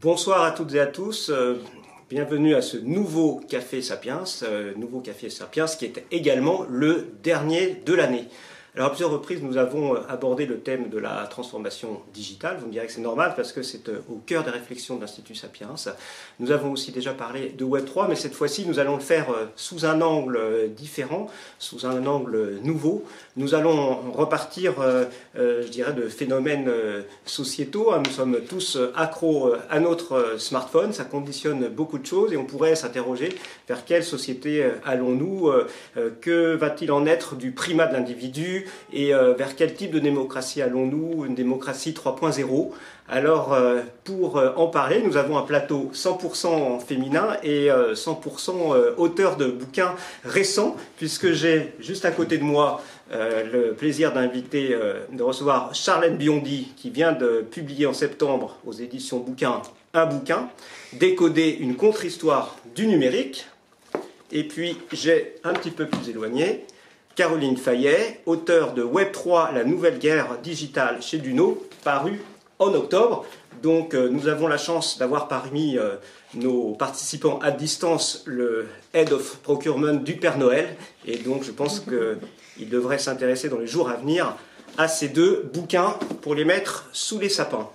Bonsoir à toutes et à tous. Euh, bienvenue à ce nouveau Café Sapiens, euh, nouveau Café Sapiens qui est également le dernier de l'année. Alors à plusieurs reprises, nous avons euh, abordé le thème de la transformation digitale. Vous me direz que c'est normal parce que c'est euh, au cœur des réflexions de l'Institut Sapiens. Nous avons aussi déjà parlé de Web3, mais cette fois-ci, nous allons le faire euh, sous un angle différent, sous un angle nouveau. Nous allons repartir, je dirais, de phénomènes sociétaux. Nous sommes tous accros à notre smartphone. Ça conditionne beaucoup de choses et on pourrait s'interroger vers quelle société allons-nous Que va-t-il en être du primat de l'individu et euh, vers quel type de démocratie allons-nous? Une démocratie 3.0 alors, euh, pour euh, en parler, nous avons un plateau 100% féminin et 100% auteur de bouquins récents, puisque j'ai juste à côté de moi le plaisir d'inviter, de recevoir Charlène Biondi, qui vient de publier en septembre aux éditions Bouquins un bouquin, Décoder une contre-histoire du numérique. Et puis, j'ai un petit peu plus éloigné Caroline Fayet, auteure de Web3, la nouvelle guerre digitale chez Duno, paru en octobre. Donc euh, nous avons la chance d'avoir parmi euh, nos participants à distance le Head of Procurement du Père Noël. Et donc je pense qu'il devrait s'intéresser dans les jours à venir à ces deux bouquins pour les mettre sous les sapins.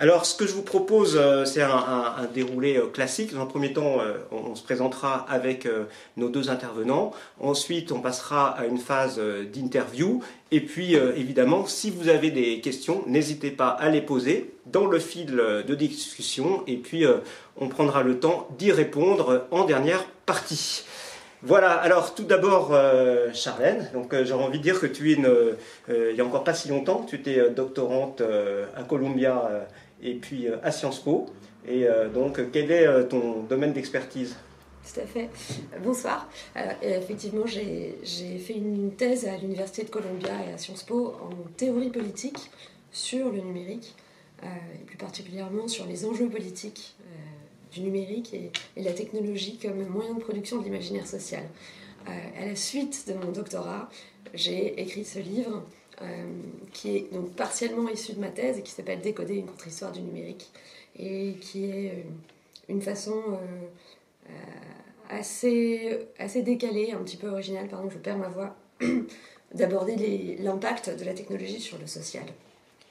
Alors, ce que je vous propose, euh, c'est un, déroulé euh, classique. Dans un premier temps, euh, on, se présentera avec nos deux intervenants. Ensuite, on passera à une phase d'interview. Et puis, évidemment, si vous avez des questions, n'hésitez pas à les poser dans le fil de discussion. Et puis, on prendra le temps d'y répondre en dernière partie. Voilà, alors tout d'abord, Charlène, donc euh, j'aurais envie de dire que tu es il n'y a encore pas si longtemps, tu étais doctorante à Columbia et puis à Sciences Po. Et donc, quel est ton domaine d'expertise? Tout à fait. Bonsoir. effectivement, j'ai fait une thèse à l'Université de Columbia et à Sciences Po en théorie politique sur le numérique, et plus particulièrement sur les enjeux politiques du numérique et, la technologie comme moyen de production de l'imaginaire social. Euh, à la suite de mon doctorat, j'ai écrit ce livre euh, qui est donc partiellement issu de ma thèse et qui s'appelle Décoder une contre-histoire du numérique et qui est euh, une façon assez, assez décalée, un petit peu originale, pardon, je perds ma voix, d'aborder l'impact de la technologie sur le social.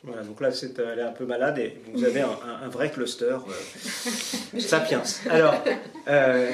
Voilà, donc là, c'est, elle est un peu malade et vous avez un, vrai cluster euh, sapiens. Alors, euh,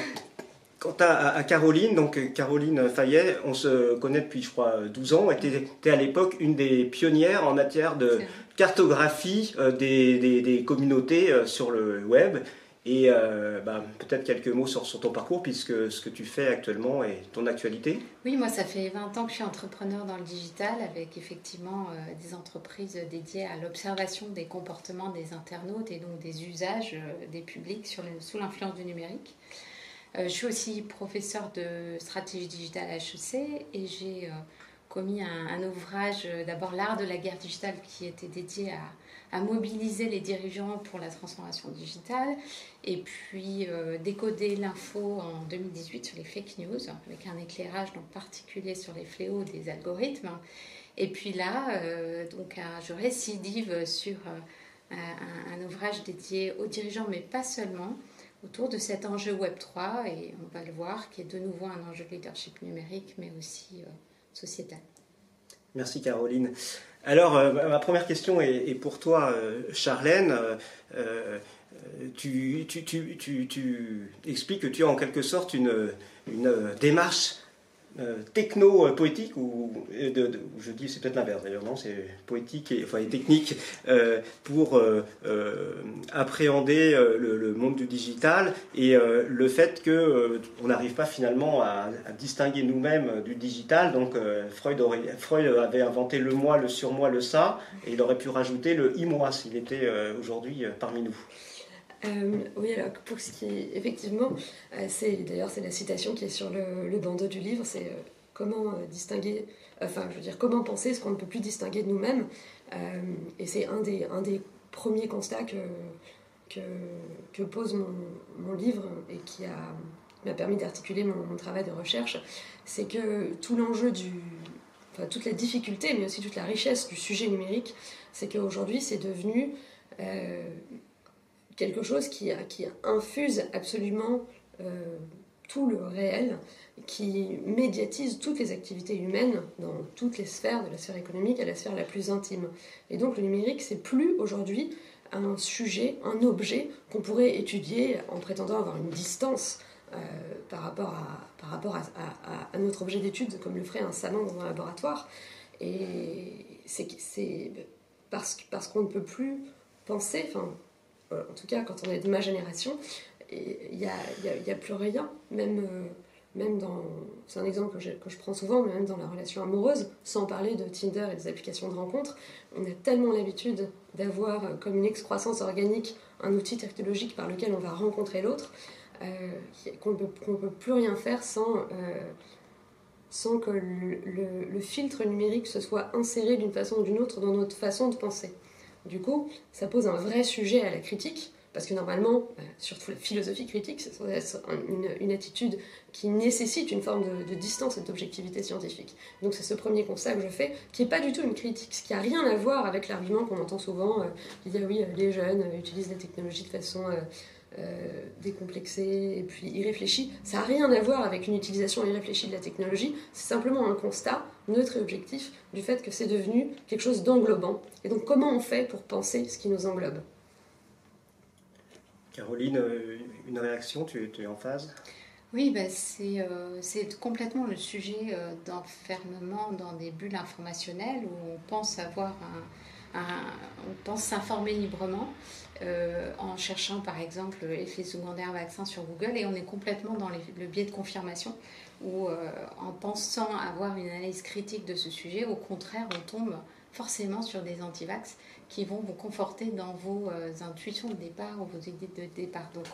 quant à, Caroline, donc Caroline Fayet, on se connaît depuis, je crois, 12 ans. Tu étais à l'époque une des pionnières en matière de cartographie euh, des, des, communautés sur le web. Et euh, bah, peut-être quelques mots sur, ton parcours, puisque ce que tu fais actuellement est ton actualité. Oui, moi, ça fait 20 ans que je suis entrepreneur dans le digital, avec effectivement euh, des entreprises dédiées à l'observation des comportements des internautes et donc des usages euh, des publics sur sous l'influence du numérique. Je suis aussi professeur de stratégie digitale à HEC et j'ai commis un, ouvrage, d'abord L'art de la guerre digitale, qui était dédié à mobiliser les dirigeants pour la transformation digitale et puis euh, décoder l'info en 2018 sur les fake news avec un éclairage donc particulier sur les fléaux des algorithmes. Et puis là, euh, donc je récidive sur euh, un, ouvrage dédié aux dirigeants, mais pas seulement, autour de cet enjeu Web3 et on va le voir qui est de nouveau un enjeu de leadership numérique mais aussi sociétal. Merci Caroline. Alors, euh, ma première question est, pour toi, euh, Charlène. Euh, tu, expliques que tu as en quelque sorte une démarche euh, techno-poétique, ou je dis c'est peut-être l'inverse d'ailleurs, non, c'est poétique et, enfin, technique, euh, pour euh, appréhender le, monde du digital et le fait que on n'arrive pas finalement à, distinguer nous-mêmes du digital. Donc Freud, Freud, avait inventé le moi, le surmoi, le ça, et il aurait pu rajouter le i-moi s'il était aujourd'hui parmi nous. Euh, oui, alors pour ce qui est, effectivement, euh, c'est d'ailleurs c'est la citation qui est sur le, bandeau du livre, c'est euh, comment distinguer, enfin je veux dire comment penser ce qu'on ne peut plus distinguer de nous-mêmes, et c'est un des, un des premiers constats que, que, pose mon, mon, livre et qui m'a permis d'articuler mon, travail de recherche, c'est que tout l'enjeu du, enfin toute la difficulté, mais aussi toute la richesse du sujet numérique, c'est qu'aujourd'hui c'est devenu quelque chose qui, qui infuse absolument tout le réel, qui médiatise toutes les activités humaines dans toutes les sphères, de la sphère économique à la sphère la plus intime. Et donc le numérique, c'est plus aujourd'hui un sujet, un objet qu'on pourrait étudier en prétendant avoir une distance euh, par rapport, à, par rapport à, notre objet d'étude, comme le ferait un savant dans un laboratoire. Et c'est parce, parce qu'on ne peut plus penser, euh, en tout cas quand on est de ma génération, il n'y a, plus rien, euh, même dans. C'est un exemple que je, prends souvent, mais même dans la relation amoureuse, sans parler de Tinder et des applications de rencontres, on a tellement l'habitude d'avoir euh, comme une excroissance organique un outil technologique par lequel on va rencontrer l'autre, euh, qu'on ne peut, plus rien faire sans, sans que le, filtre numérique se soit inséré d'une façon ou d'une autre dans notre façon de penser. Du coup, ça pose un vrai sujet à la critique parce que normalement, bah, surtout la philosophie critique, c'est une, une, attitude qui nécessite une forme de, distance et d'objectivité scientifique. Donc c'est ce premier constat que je fais, qui n'est pas du tout une critique, ce qui n'a rien à voir avec l'argument qu'on entend souvent, euh, qui dit ah oui, euh, les jeunes euh, utilisent les technologies de façon décomplexée et puis irréfléchie. Ça n'a rien à voir avec une utilisation irréfléchie de la technologie, c'est simplement un constat neutre et objectif du fait que c'est devenu quelque chose d'englobant. Et donc comment on fait pour penser ce qui nous englobe? Caroline, euh, une réaction, tu, es en phase? Oui, bah euh, c'est complètement le sujet euh, d'enfermement dans des bulles informationnelles où on pense avoir un, on pense s'informer librement en cherchant par exemple l'effet secondaire vaccin sur Google et on est complètement dans le biais de confirmation où en pensant avoir une analyse critique de ce sujet, au contraire, on tombe forcément sur des antivax qui vont vous conforter dans vos euh, intuitions de départ ou vos idées de départ. Donc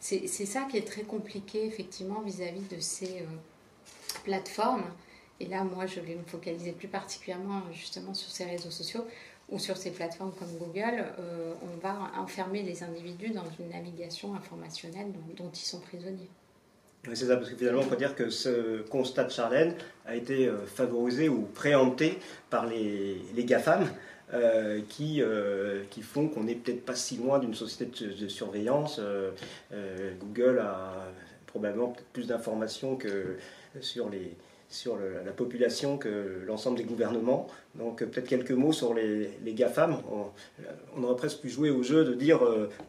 c'est ça qui est très compliqué effectivement vis-à-vis de ces euh, plateformes. Et là, moi, je vais me focaliser plus particulièrement justement sur ces réseaux sociaux ou sur ces plateformes comme Google. Euh, on va enfermer les individus dans une navigation informationnelle dont, ils sont prisonniers. C'est ça, parce que finalement, on peut dire que ce constat de Charlène a été favorisé ou préempté par les, les GAFAM, euh, qui, euh, font qu'on n'est peut-être pas si loin d'une société de, surveillance. Euh, Google a probablement plus d'informations que sur, les, sur la population que l'ensemble des gouvernements. Donc peut-être quelques mots sur les, GAFAM. On, on, aurait presque pu jouer au jeu de dire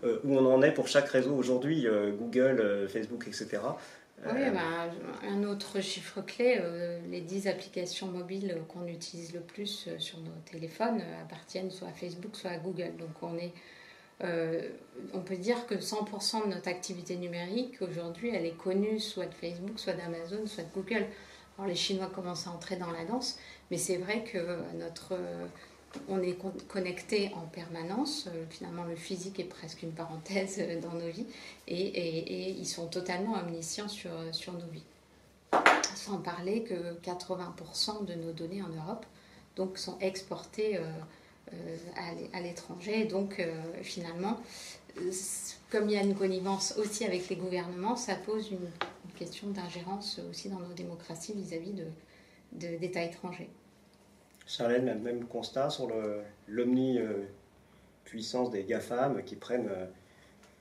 où on en est pour chaque réseau aujourd'hui, Google, Facebook, etc. Oui, euh, bah, un autre chiffre clé, euh, les 10 applications mobiles qu'on utilise le plus euh, sur nos téléphones appartiennent soit à Facebook, soit à Google. Donc on est, on peut dire que 100% de notre activité numérique aujourd'hui, elle est connue soit de Facebook, soit d'Amazon, soit de Google. Alors les Chinois commencent à entrer dans la danse, mais c'est vrai que notre on est connecté en permanence. Euh, finalement, le physique est presque une parenthèse euh, dans nos vies et, ils sont totalement omniscients sur, euh, sur nos vies. Sans parler que 80% de nos données en Europe donc, sont exportées à l'étranger. Donc, finalement, comme il y a une connivence aussi avec les gouvernements, ça pose une, question d'ingérence aussi dans nos démocraties vis-à-vis d'États étrangers. Charlène a le même constat sur l'omni-puissance des GAFAM qui prennent euh,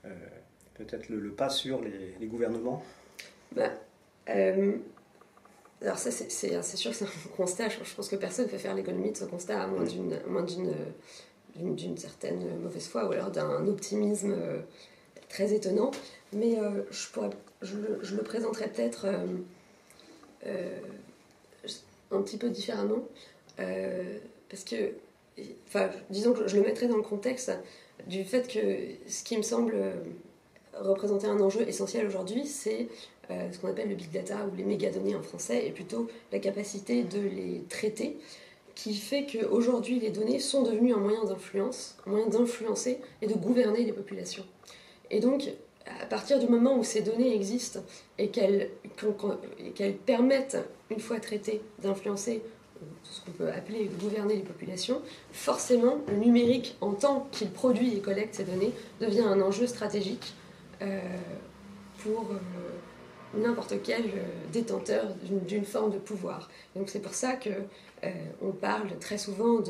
euh, peut-être le, pas sur les, gouvernements? Bah, euh, Alors ça, c'est sûr que c'est un constat. Je, pense que personne ne peut faire l'économie de ce constat à moins d'une certaine mauvaise foi ou alors d'un optimisme très étonnant. Mais je, pourrais, je, le, je présenterai peut-être un petit peu différemment. Euh, parce que, enfin, disons que je le mettrais dans le contexte du fait que ce qui me semble euh, représenter un enjeu essentiel aujourd'hui, c'est euh, ce qu'on appelle le big data ou les mégadonnées en français, et plutôt la capacité de les traiter, qui fait qu'aujourd'hui les données sont devenues un moyen d'influence, un moyen d'influencer et de gouverner les populations. Et donc, à partir du moment où ces données existent et qu'elles permettent, une fois traitées, d'influencer ce qu'on peut appeler gouverner les populations, forcément, le numérique, en tant qu'il produit et collecte ces données, devient un enjeu stratégique euh, pour euh, n'importe quel euh, détenteur d'une forme de pouvoir. donc c'est pour ça que on parle très souvent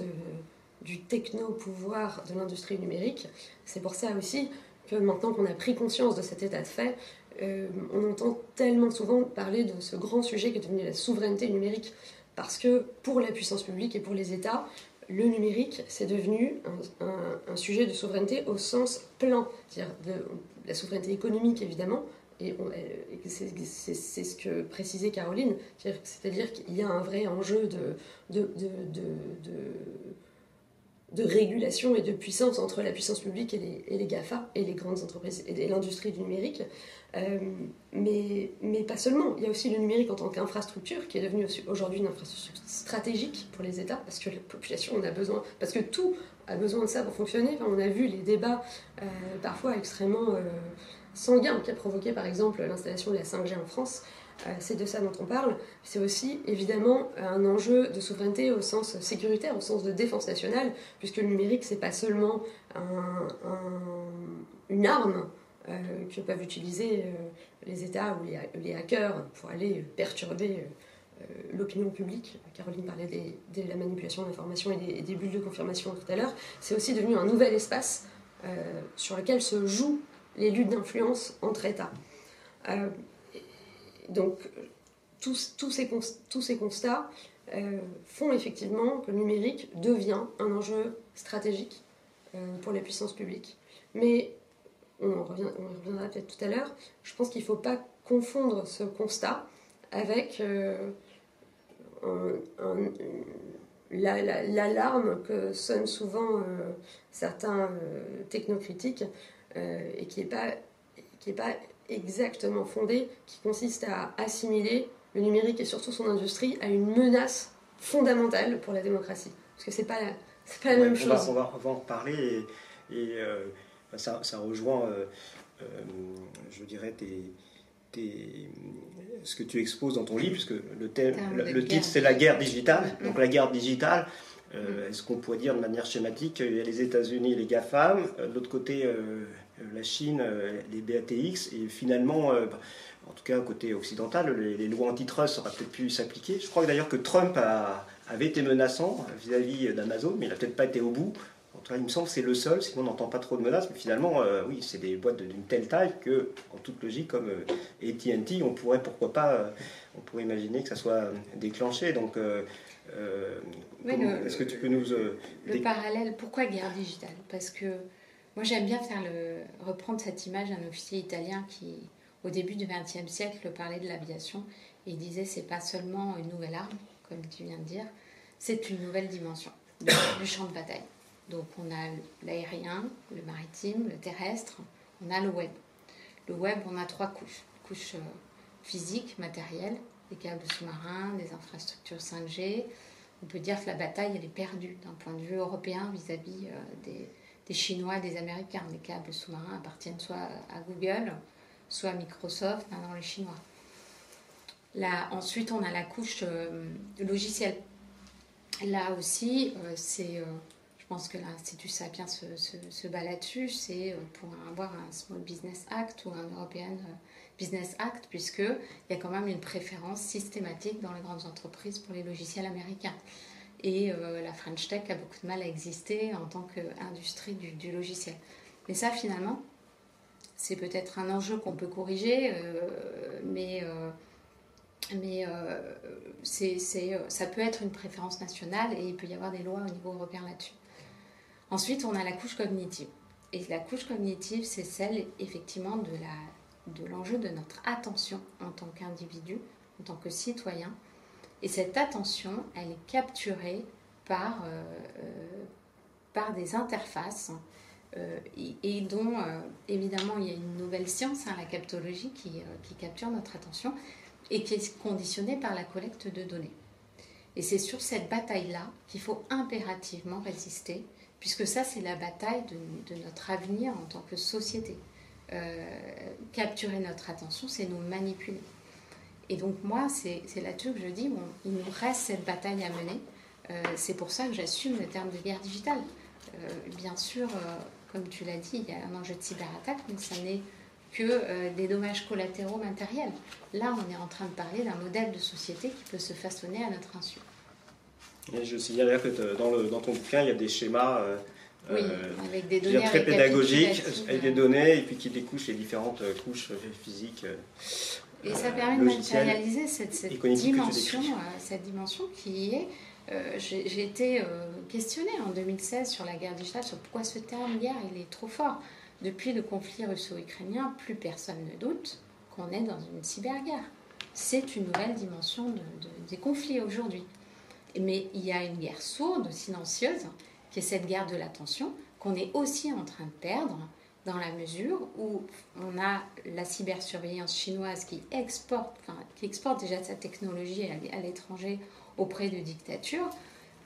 du techno-pouvoir de l'industrie numérique. C'est pour ça aussi maintenant qu'on a pris conscience de cet état de fait, on entend tellement souvent parler de ce grand sujet qui est devenu la souveraineté numérique. Parce que pour la puissance publique et pour les États, le numérique, c'est devenu un, sujet de souveraineté au sens plein, c'est-à-dire la souveraineté économique évidemment, et, c'est ce que précisait Caroline, c'est-à-dire qu'il y a un vrai enjeu de, régulation et de puissance entre la puissance publique et les, GAFA et les grandes entreprises et l'industrie du numérique. Euh, mais, pas seulement. Il y a aussi le numérique en tant qu'infrastructure qui est devenu aujourd'hui une infrastructure stratégique pour les États parce que la population en a besoin, parce que tout a besoin de ça pour fonctionner. on a vu les débats euh, parfois extrêmement euh, sanguins qui a provoqué par exemple l'installation de la 5G en France. C'est de ça dont on parle. C'est aussi évidemment un enjeu de souveraineté au sens sécuritaire, au sens de défense nationale, puisque le numérique, c'est pas seulement une arme euh, que peuvent utiliser euh, les États ou les, hackers pour aller perturber euh, l'opinion publique. Caroline parlait de la manipulation de l'information et, des bulles de confirmation tout à l'heure. C'est aussi devenu un nouvel espace sur lequel se jouent les luttes d'influence entre États. Donc, tous, ces, constats font effectivement que le numérique devient un enjeu stratégique pour les puissances publiques. Mais on, reviendra peut-être tout à l'heure, je pense qu'il ne faut pas confondre ce constat avec euh, l'alarme que sonnent souvent euh, certains euh, technocritiques et qui n'est pas exactement fondée, qui consiste à assimiler le numérique et surtout son industrie à une menace fondamentale pour la démocratie. Parce que ce n'est pas, pas la même chose. on, va, en reparler et ça, rejoint, euh, euh, je dirais, ce que tu exposes dans ton livre, puisque le, thème, le, titre c'est la guerre digitale. Donc la guerre digitale, euh, est-ce qu'on pourrait dire de manière schématique, il y a les États-Unis, les GAFAM, de l'autre côté la Chine, les BATX, et finalement, en tout cas côté occidental, les, lois antitrust auraient peut-être pu s'appliquer. Je crois d'ailleurs que Trump avait été menaçant vis-à-vis d'Amazon, mais il n'a peut-être pas été au bout il me semble que c'est le seul, sinon on n'entend pas trop de menaces, mais finalement, euh, oui, c'est des boîtes d'une telle taille que, en toute logique, comme euh, AT&T, on pourrait, pourquoi pas, euh, on pourrait imaginer que ça soit déclenché. Donc, est-ce que tu peux nous... le parallèle, pourquoi guerre digitale? Parce que moi, j'aime bien faire le, reprendre cette image d'un officier italien qui, au début du XXe siècle, parlait de l'aviation et disait c'est pas seulement une nouvelle arme, comme tu viens de dire, c'est une nouvelle dimension du champ de bataille. Donc on a l'aérien, le maritime, le terrestre, on a le web. Le web, on a trois couches. Couche euh, physique, matérielle, des câbles sous-marins, des infrastructures 5G. On peut dire que la bataille, elle est perdue d'un point de vue européen vis-à-vis euh, des, des, Chinois, des Américains. Les câbles sous-marins appartiennent soit à Google, soit à Microsoft, maintenant les Chinois. Là, ensuite, on a la couche euh, logicielle. Là aussi, c'est je pense que l'Institut Sapiens se, se, bat là-dessus, c'est euh, pour avoir un Small Business Act ou un European euh, Business Act, puisqu'il y a quand même une préférence systématique dans les grandes entreprises pour les logiciels américains. Et euh, la French Tech a beaucoup de mal à exister en tant qu'industrie du, logiciel. Mais ça, finalement, c'est peut-être un enjeu qu'on peut corriger, mais, mais c'est, ça peut être une préférence nationale et il peut y avoir des lois au niveau européen là-dessus. Ensuite, on a la couche cognitive. Et la couche cognitive, c'est celle effectivement de la de l'enjeu de notre attention en tant qu'individu, en tant que citoyen. Et cette attention, elle est capturée par, euh, euh, par des interfaces euh, et, dont, évidemment, il y a une nouvelle science, hein, la captologie, qui, qui capture notre attention et qui est conditionnée par la collecte de données. Et c'est sur cette bataille-là qu'il faut impérativement résister puisque ça, c'est la bataille de, notre avenir en tant que société. Capturer notre attention, c'est nous manipuler. Et donc moi, c'est là-dessus que je dis, bon, il nous reste cette bataille à mener. Euh, c'est pour ça que j'assume le terme de guerre digitale. Euh, bien sûr, comme tu l'as dit, il y a un enjeu de cyberattaque, mais ça n'est que des dommages collatéraux matériels. Là, on est en train de parler d'un modèle de société qui peut se façonner à notre insu je signale que dans, le, dans, ton bouquin, il y a des schémas euh, Oui, avec des données très pédagogique, avec des données, et puis qui découche les différentes couches physiques. Et ça permet de matérialiser cette, cette dimension, cette dimension qui est j'ai été questionnée en 2016 sur la guerre digitale, sur pourquoi ce terme guerre il est trop fort. Depuis le conflit russo-ukrainien, plus personne ne doute qu'on est dans une cyberguerre. C'est une nouvelle dimension des conflits aujourd'hui. Mais il y a une guerre sourde, silencieuse, qui est cette guerre de l'attention, qu'on est aussi en train de perdre dans la mesure où on a la cybersurveillance chinoise qui exporte, qui exporte déjà sa technologie à l'étranger auprès de dictatures,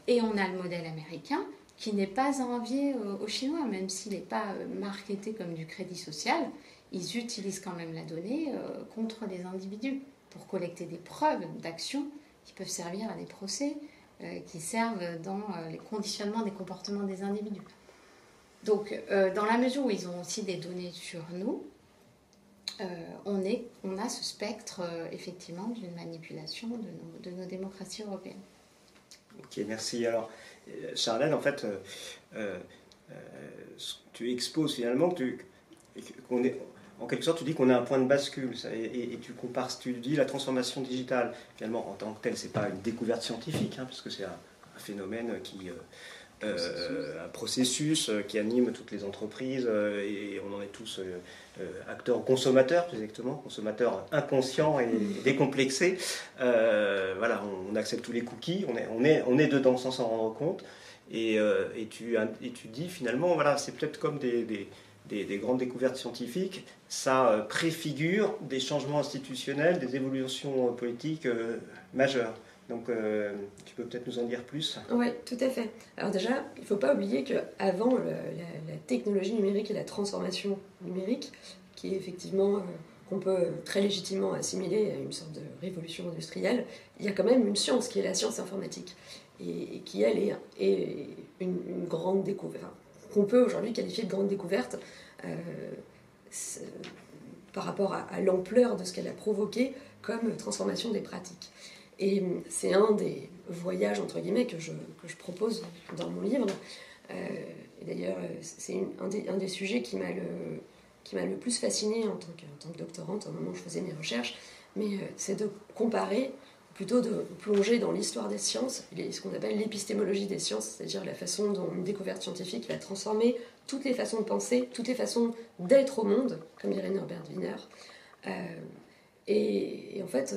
et on a le modèle américain qui n'est pas à envier aux Chinois, même s'il n'est pas euh, marketé comme du crédit social, ils utilisent quand même la donnée euh, contre les individus pour collecter des preuves d'action qui peuvent servir à des procès, euh, qui servent dans les conditionnements des comportements des individus. Donc, dans la mesure où ils ont aussi des données sur nous, on, est, on a ce spectre effectivement d'une manipulation de nos, démocraties européennes. Ok, merci. Alors, Charlène, en fait, euh, euh, euh, tu exposes finalement qu'on est, en quelque sorte, tu dis qu'on a un point de bascule et, tu compares, tu dis la transformation digitale. Finalement, en tant que telle, c'est pas une découverte scientifique, hein, puisque c'est un, phénomène qui, un processus qui anime toutes les entreprises et on en est tous acteurs consommateurs, plus exactement, consommateurs inconscients et décomplexés. voilà, on, accepte tous les cookies, on est, on est, on est dedans sans s'en rendre compte. Et, et, tu, et tu dis finalement, voilà, c'est peut-être comme des, des des, grandes découvertes scientifiques, ça préfigure des changements institutionnels, des évolutions politiques majeures. Donc, euh, tu peux peut-être nous en dire plus Oui, tout à fait. Alors déjà, il ne faut pas oublier qu'avant la, technologie numérique et la transformation numérique, qui est effectivement, euh, qu'on peut très légitimement assimiler à une sorte de révolution industrielle, il y a quand même une science qui est la science informatique, et, qui, elle, est, une, grande découverte, qu'on peut aujourd'hui qualifier de grande découverte euh, par rapport à l'ampleur de ce qu'elle a provoqué comme transformation des pratiques. Et c'est un des voyages, entre guillemets, que je, propose dans mon livre. Euh, d'ailleurs, c'est un des, sujets qui m'a le, plus fasciné en tant, que, en tant que doctorante au moment où je faisais mes recherches. Mais euh, c'est de comparer, plutôt de plonger dans l'histoire des sciences, ce qu'on appelle l'épistémologie des sciences, c'est-à-dire la façon dont une découverte scientifique va transformer toutes les façons de penser, toutes les façons d'être au monde, comme dirait Norbert Wiener. Euh, et, en fait,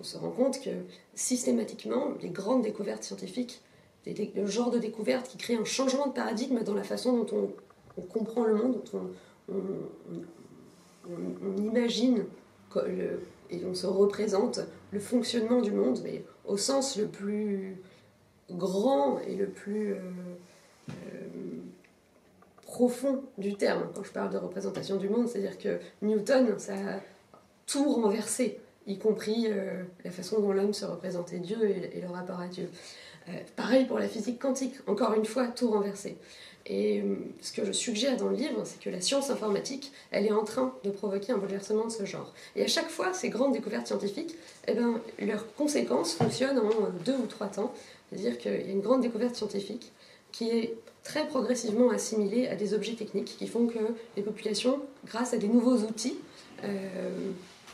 on se rend compte que systématiquement, les grandes découvertes scientifiques, le genre de découverte qui crée un changement de paradigme dans la façon dont on, comprend le monde, dont on, imagine et on se représente le fonctionnement du monde, mais au sens le plus grand et le plus euh, euh, profond du terme. Quand je parle de représentation du monde, c'est-à-dire que Newton, ça a tout renversé y compris euh, la façon dont l'homme se représentait Dieu et, le rapport à Dieu. Euh, pareil pour la physique quantique, encore une fois, tout renversé. Et euh, ce que je suggère dans le livre, c'est que la science informatique, elle est en train de provoquer un bouleversement de ce genre. Et à chaque fois, ces grandes découvertes scientifiques, eh ben, leurs conséquences fonctionnent en deux ou trois temps. C'est-à-dire qu'il y a une grande découverte scientifique qui est très progressivement assimilée à des objets techniques qui font que les populations, grâce à des nouveaux outils,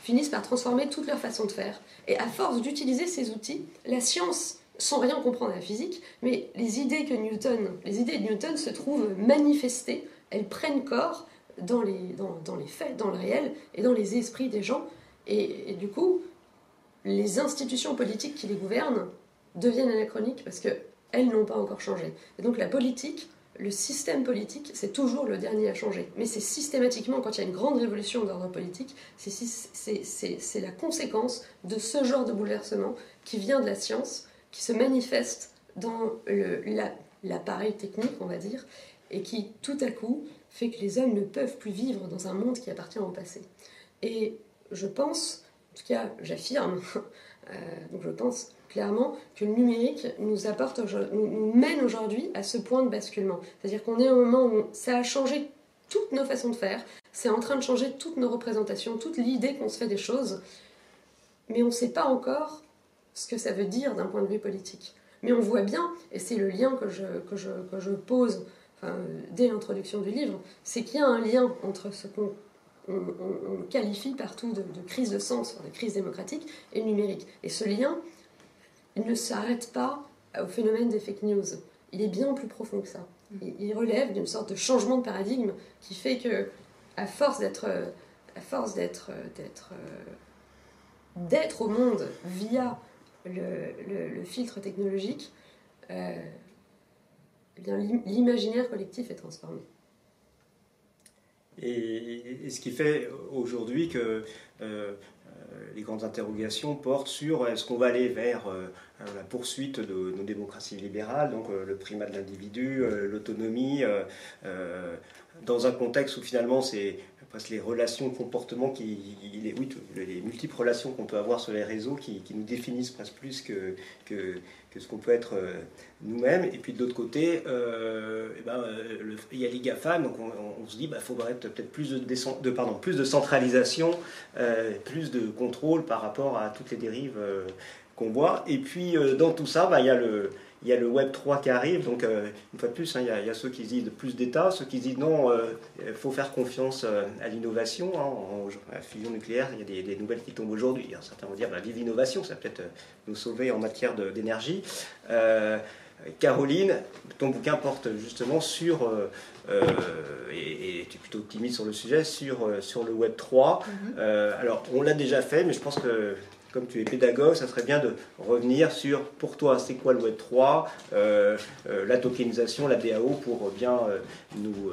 finissent par transformer toute leur façon de faire. Et à force d'utiliser ces outils, la science, sans rien comprendre à la physique, mais les idées que Newton, les idées de Newton se trouvent manifestées, elles prennent corps dans les, dans, dans les faits, dans le réel et dans les esprits des gens. Et, du coup, les institutions politiques qui les gouvernent deviennent anachroniques parce qu'elles n'ont pas encore changé. Et donc la politique le système politique, c'est toujours le dernier à changer. Mais c'est systématiquement, quand il y a une grande révolution d'ordre politique, c'est la conséquence de ce genre de bouleversement qui vient de la science, qui se manifeste dans l'appareil technique, on va dire, et qui, tout à coup, fait que les hommes ne peuvent plus vivre dans un monde qui appartient au passé. Et je pense, en tout cas, j'affirme, euh, donc je pense clairement que le numérique nous mène aujourd'hui à ce point de basculement. C'est-à-dire qu'on est au moment où ça a changé toutes nos façons de faire, c'est en train de changer toutes nos représentations, toute l'idée qu'on se fait des choses, mais on ne sait pas encore ce que ça veut dire d'un point de vue politique. Mais on voit bien, et c'est le lien que je, que je, que je pose dès l'introduction du livre, c'est qu'il y a un lien entre ce qu'on qualifie partout de, crise de sens, de crise démocratique, et le numérique. Et ce lien, il ne s'arrête pas au phénomène des fake news. Il est bien plus profond que ça. Il, relève d'une sorte de changement de paradigme qui fait que, à force d'être, à force d'être, d'être, d'être au monde via le, filtre technologique, euh, eh l'imaginaire collectif est transformé. Et, ce qui fait aujourd'hui que euh, les grandes interrogations portent sur est-ce qu'on va aller vers euh, la poursuite de nos démocraties libérales, donc le primat de l'individu, l'autonomie, dans un contexte où finalement c'est presque les relations, comportements, qui, les, oui, les multiples relations qu'on peut avoir sur les réseaux qui, nous définissent presque plus que, que, ce qu'on peut être euh, nous-mêmes. Et puis de l'autre côté, euh, eh ben, il y a les GAFAM, donc on, se dit qu'il bah, faudrait peut-être plus de, de, pardon, plus de centralisation, euh, plus de contrôle par rapport à toutes les dérives qu'on voit. Et puis dans tout ça, bah, il y a le il y a le Web 3 qui arrive, donc euh, une fois de plus, hein, il, y a, ceux qui disent plus d'État, ceux qui disent non, il euh, faut faire confiance euh, à l'innovation. Hein, en, la fusion nucléaire, il y a des, nouvelles qui tombent aujourd'hui. Hein. Certains vont dire bah, vive l'innovation, ça peut-être nous sauver en matière d'énergie. Caroline, ton bouquin porte justement sur, et, tu es plutôt optimiste sur le sujet, sur, sur le Web 3. Mm-hmm. alors, on l'a déjà fait, mais je pense que comme tu es pédagogue, ça serait bien de revenir sur, pour toi, c'est quoi le Web 3, euh, euh, la tokenisation, la DAO, pour bien euh, nous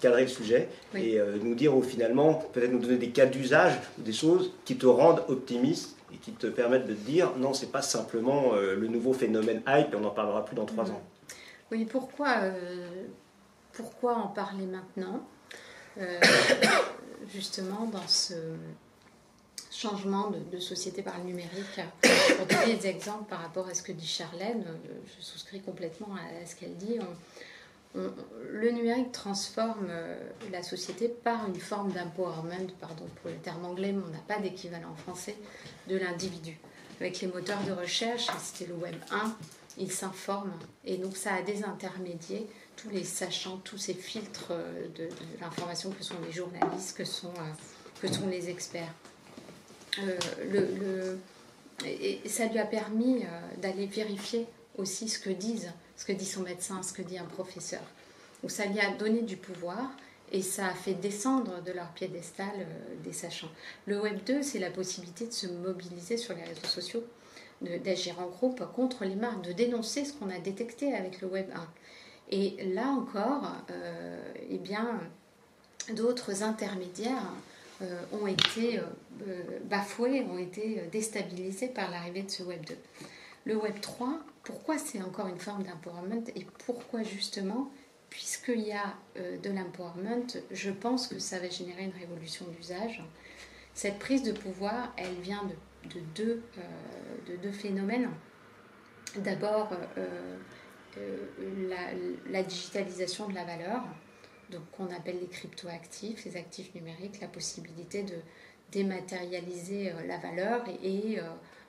cadrer le sujet et nous dire finalement, peut-être nous donner des cas d'usage, des choses qui te rendent optimiste et qui te permettent de te dire, non, c'est pas simplement le nouveau phénomène hype, et on n'en parlera plus dans trois mm-hmm. ans. Oui, pourquoi, pourquoi en parler maintenant Justement, dans ce changement de, société par le numérique. Pour donner des exemples par rapport à ce que dit Charlène, euh, je souscris complètement à, ce qu'elle dit. le numérique transforme euh, la société par une forme d'empowerment, pardon pour le terme anglais, mais on n'a pas d'équivalent en français, de l'individu. Avec les moteurs de recherche, c'était le Web 1, il s'informe et donc ça a désintermédié tous les sachants, tous ces filtres euh, de, l'information que sont les journalistes, que sont, que sont les experts. Euh, ça lui a permis euh, d'aller vérifier aussi ce que disent, ce que dit son médecin, ce que dit un professeur. Donc ça lui a donné du pouvoir et ça a fait descendre de leur piédestal euh, des sachants. Le Web 2, c'est la possibilité de se mobiliser sur les réseaux sociaux, d'agir en groupe contre les marques, de dénoncer ce qu'on a détecté avec le Web 1. Et là encore, eh bien, d'autres intermédiaires euh, ont été euh, euh, bafoués, ont été déstabilisés par l'arrivée de ce Web 2. Le Web 3, pourquoi c'est encore une forme d'empowerment et pourquoi justement Puisqu'il y a de l'empowerment, je pense que ça va générer une révolution d'usage. Cette prise de pouvoir, elle vient de, deux, de deux, phénomènes. D'abord, la, la, digitalisation de la valeur, donc qu'on appelle les cryptoactifs, les actifs numériques, la possibilité de dématérialiser euh, la valeur et, euh,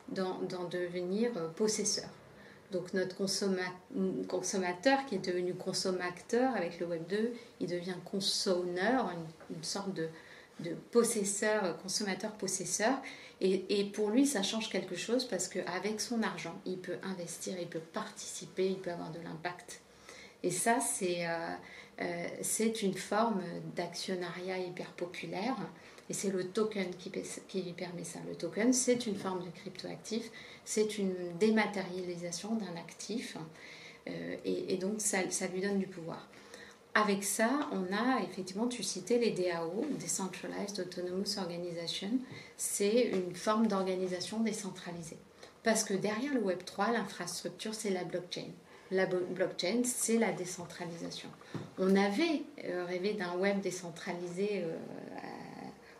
d'en devenir euh, possesseur. Donc notre consommateur qui est devenu consommateur avec le Web 2, il devient consommeur, une, sorte de, possesseur, consommateur-possesseur. Et, et, pour lui, ça change quelque chose parce qu'avec son argent, il peut investir, il peut participer, il peut avoir de l'impact. Et ça, c'est une forme d'actionnariat hyper populaire et c'est le token qui, qui permet ça. Le token, c'est une forme de cryptoactif, c'est une dématérialisation d'un actif euh, et, donc ça, ça, lui donne du pouvoir. Avec ça, on a effectivement, tu citais les DAO, Decentralized Autonomous Organization, c'est une forme d'organisation décentralisée. Parce que derrière le Web3, l'infrastructure, c'est la blockchain la blockchain, c'est la décentralisation. On avait euh, rêvé d'un web décentralisé euh,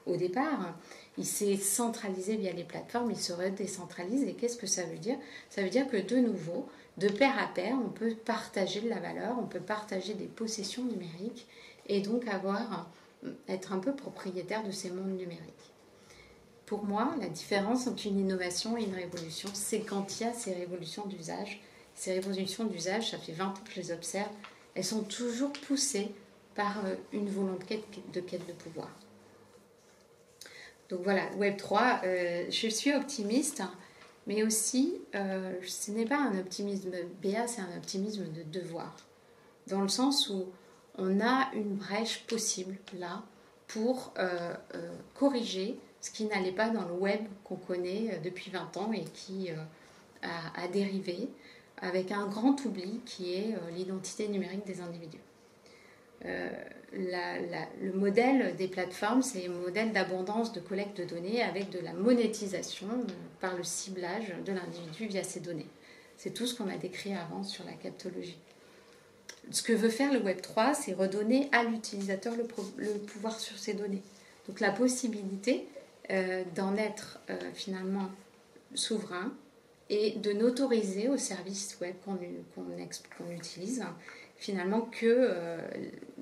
au départ. Il s'est centralisé via les plateformes, il se redécentralise. Et qu'est-ce que ça veut dire? Ça veut dire que de nouveau, de pair à pair, on peut partager de la valeur, on peut partager des possessions numériques et donc avoir, être un peu propriétaire de ces mondes numériques. Pour moi, la différence entre une innovation et une révolution, c'est quand il y a ces révolutions d'usage ces révolutions d'usage, ça fait 20 ans que je les observe, elles sont toujours poussées par une volonté de quête de pouvoir. Donc voilà, Web 3, je suis optimiste, mais aussi, ce n'est pas un optimisme BA, c'est un optimisme de devoir. Dans le sens où on a une brèche possible là pour euh, euh, corriger ce qui n'allait pas dans le web qu'on connaît euh, depuis 20 ans et qui a, dérivé avec un grand oubli qui est l'identité numérique des individus. Le modèle des plateformes, c'est un modèle d'abondance de collecte de données avec de la monétisation par le ciblage de l'individu via ces données. C'est tout ce qu'on a décrit avant sur la captologie ce que veut faire le Web 3, c'est redonner à l'utilisateur le, pouvoir sur ces données. Donc la possibilité euh, d'en être euh, finalement souverain et de n'autoriser aux services web qu'on utilise finalement que euh,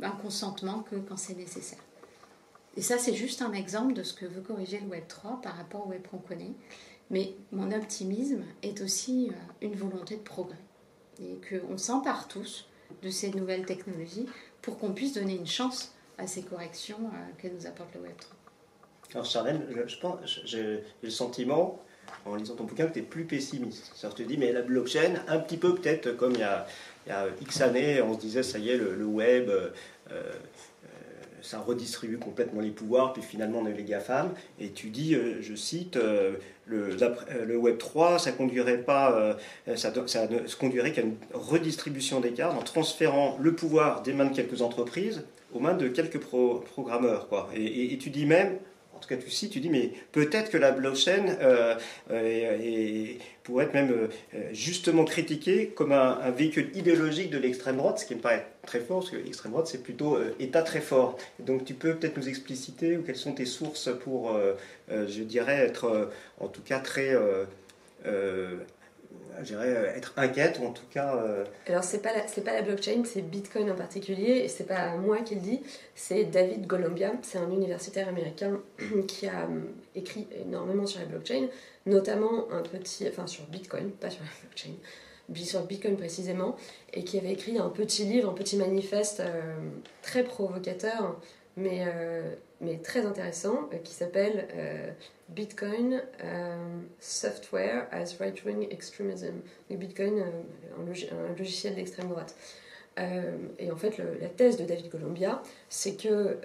un consentement que quand c'est nécessaire. Et ça, c'est juste un exemple de ce que veut corriger le Web 3 par rapport au Web qu'on connaît. Mais mon optimisme est aussi une volonté de progrès. Et qu'on s'empare tous de ces nouvelles technologies pour qu'on puisse donner une chance à ces corrections euh, que nous apporte le Web3. Alors Charlène, je, pense, j'ai le sentiment, en lisant ton bouquin, que tu es plus pessimiste. Ça te dis, mais la blockchain, un petit peu peut-être comme il y, a, il y a X années, on se disait, ça y est, le, web, euh, ça redistribue complètement les pouvoirs, puis finalement on a les GAFAM, et tu dis, euh, je cite, euh, le, euh, Web 3, ça conduirait pas, ça, ça, ne conduirait qu'à une redistribution des cartes en transférant le pouvoir des mains de quelques entreprises aux mains de quelques programmeurs. Quoi. et, tu dis même, tout cas tu cites, tu dis, mais peut-être que la blockchain euh, euh, pourrait être même euh, justement critiquée comme un, véhicule idéologique de l'extrême droite, ce qui me paraît très fort, parce que l'extrême droite c'est plutôt État très fort. Donc tu peux peut-être nous expliciter quelles sont tes sources pour, je dirais, être en tout cas très être inquiète, ou en tout cas... Euh, Alors, c'est pas, pas la blockchain, c'est Bitcoin en particulier, et c'est pas moi qui le dis, c'est David Golombia, c'est un universitaire américain qui a euh, écrit énormément sur la blockchain, notamment un petit... Enfin, sur Bitcoin, pas sur la blockchain, sur Bitcoin précisément, et qui avait écrit un petit livre, un petit manifeste très provocateur, mais, mais très intéressant, qui s'appelle Bitcoin euh, Software as Right-Wing Extremism. Bitcoin, euh, un, logiciel d'extrême droite. Euh, et en fait, la thèse de David Columbia, c'est que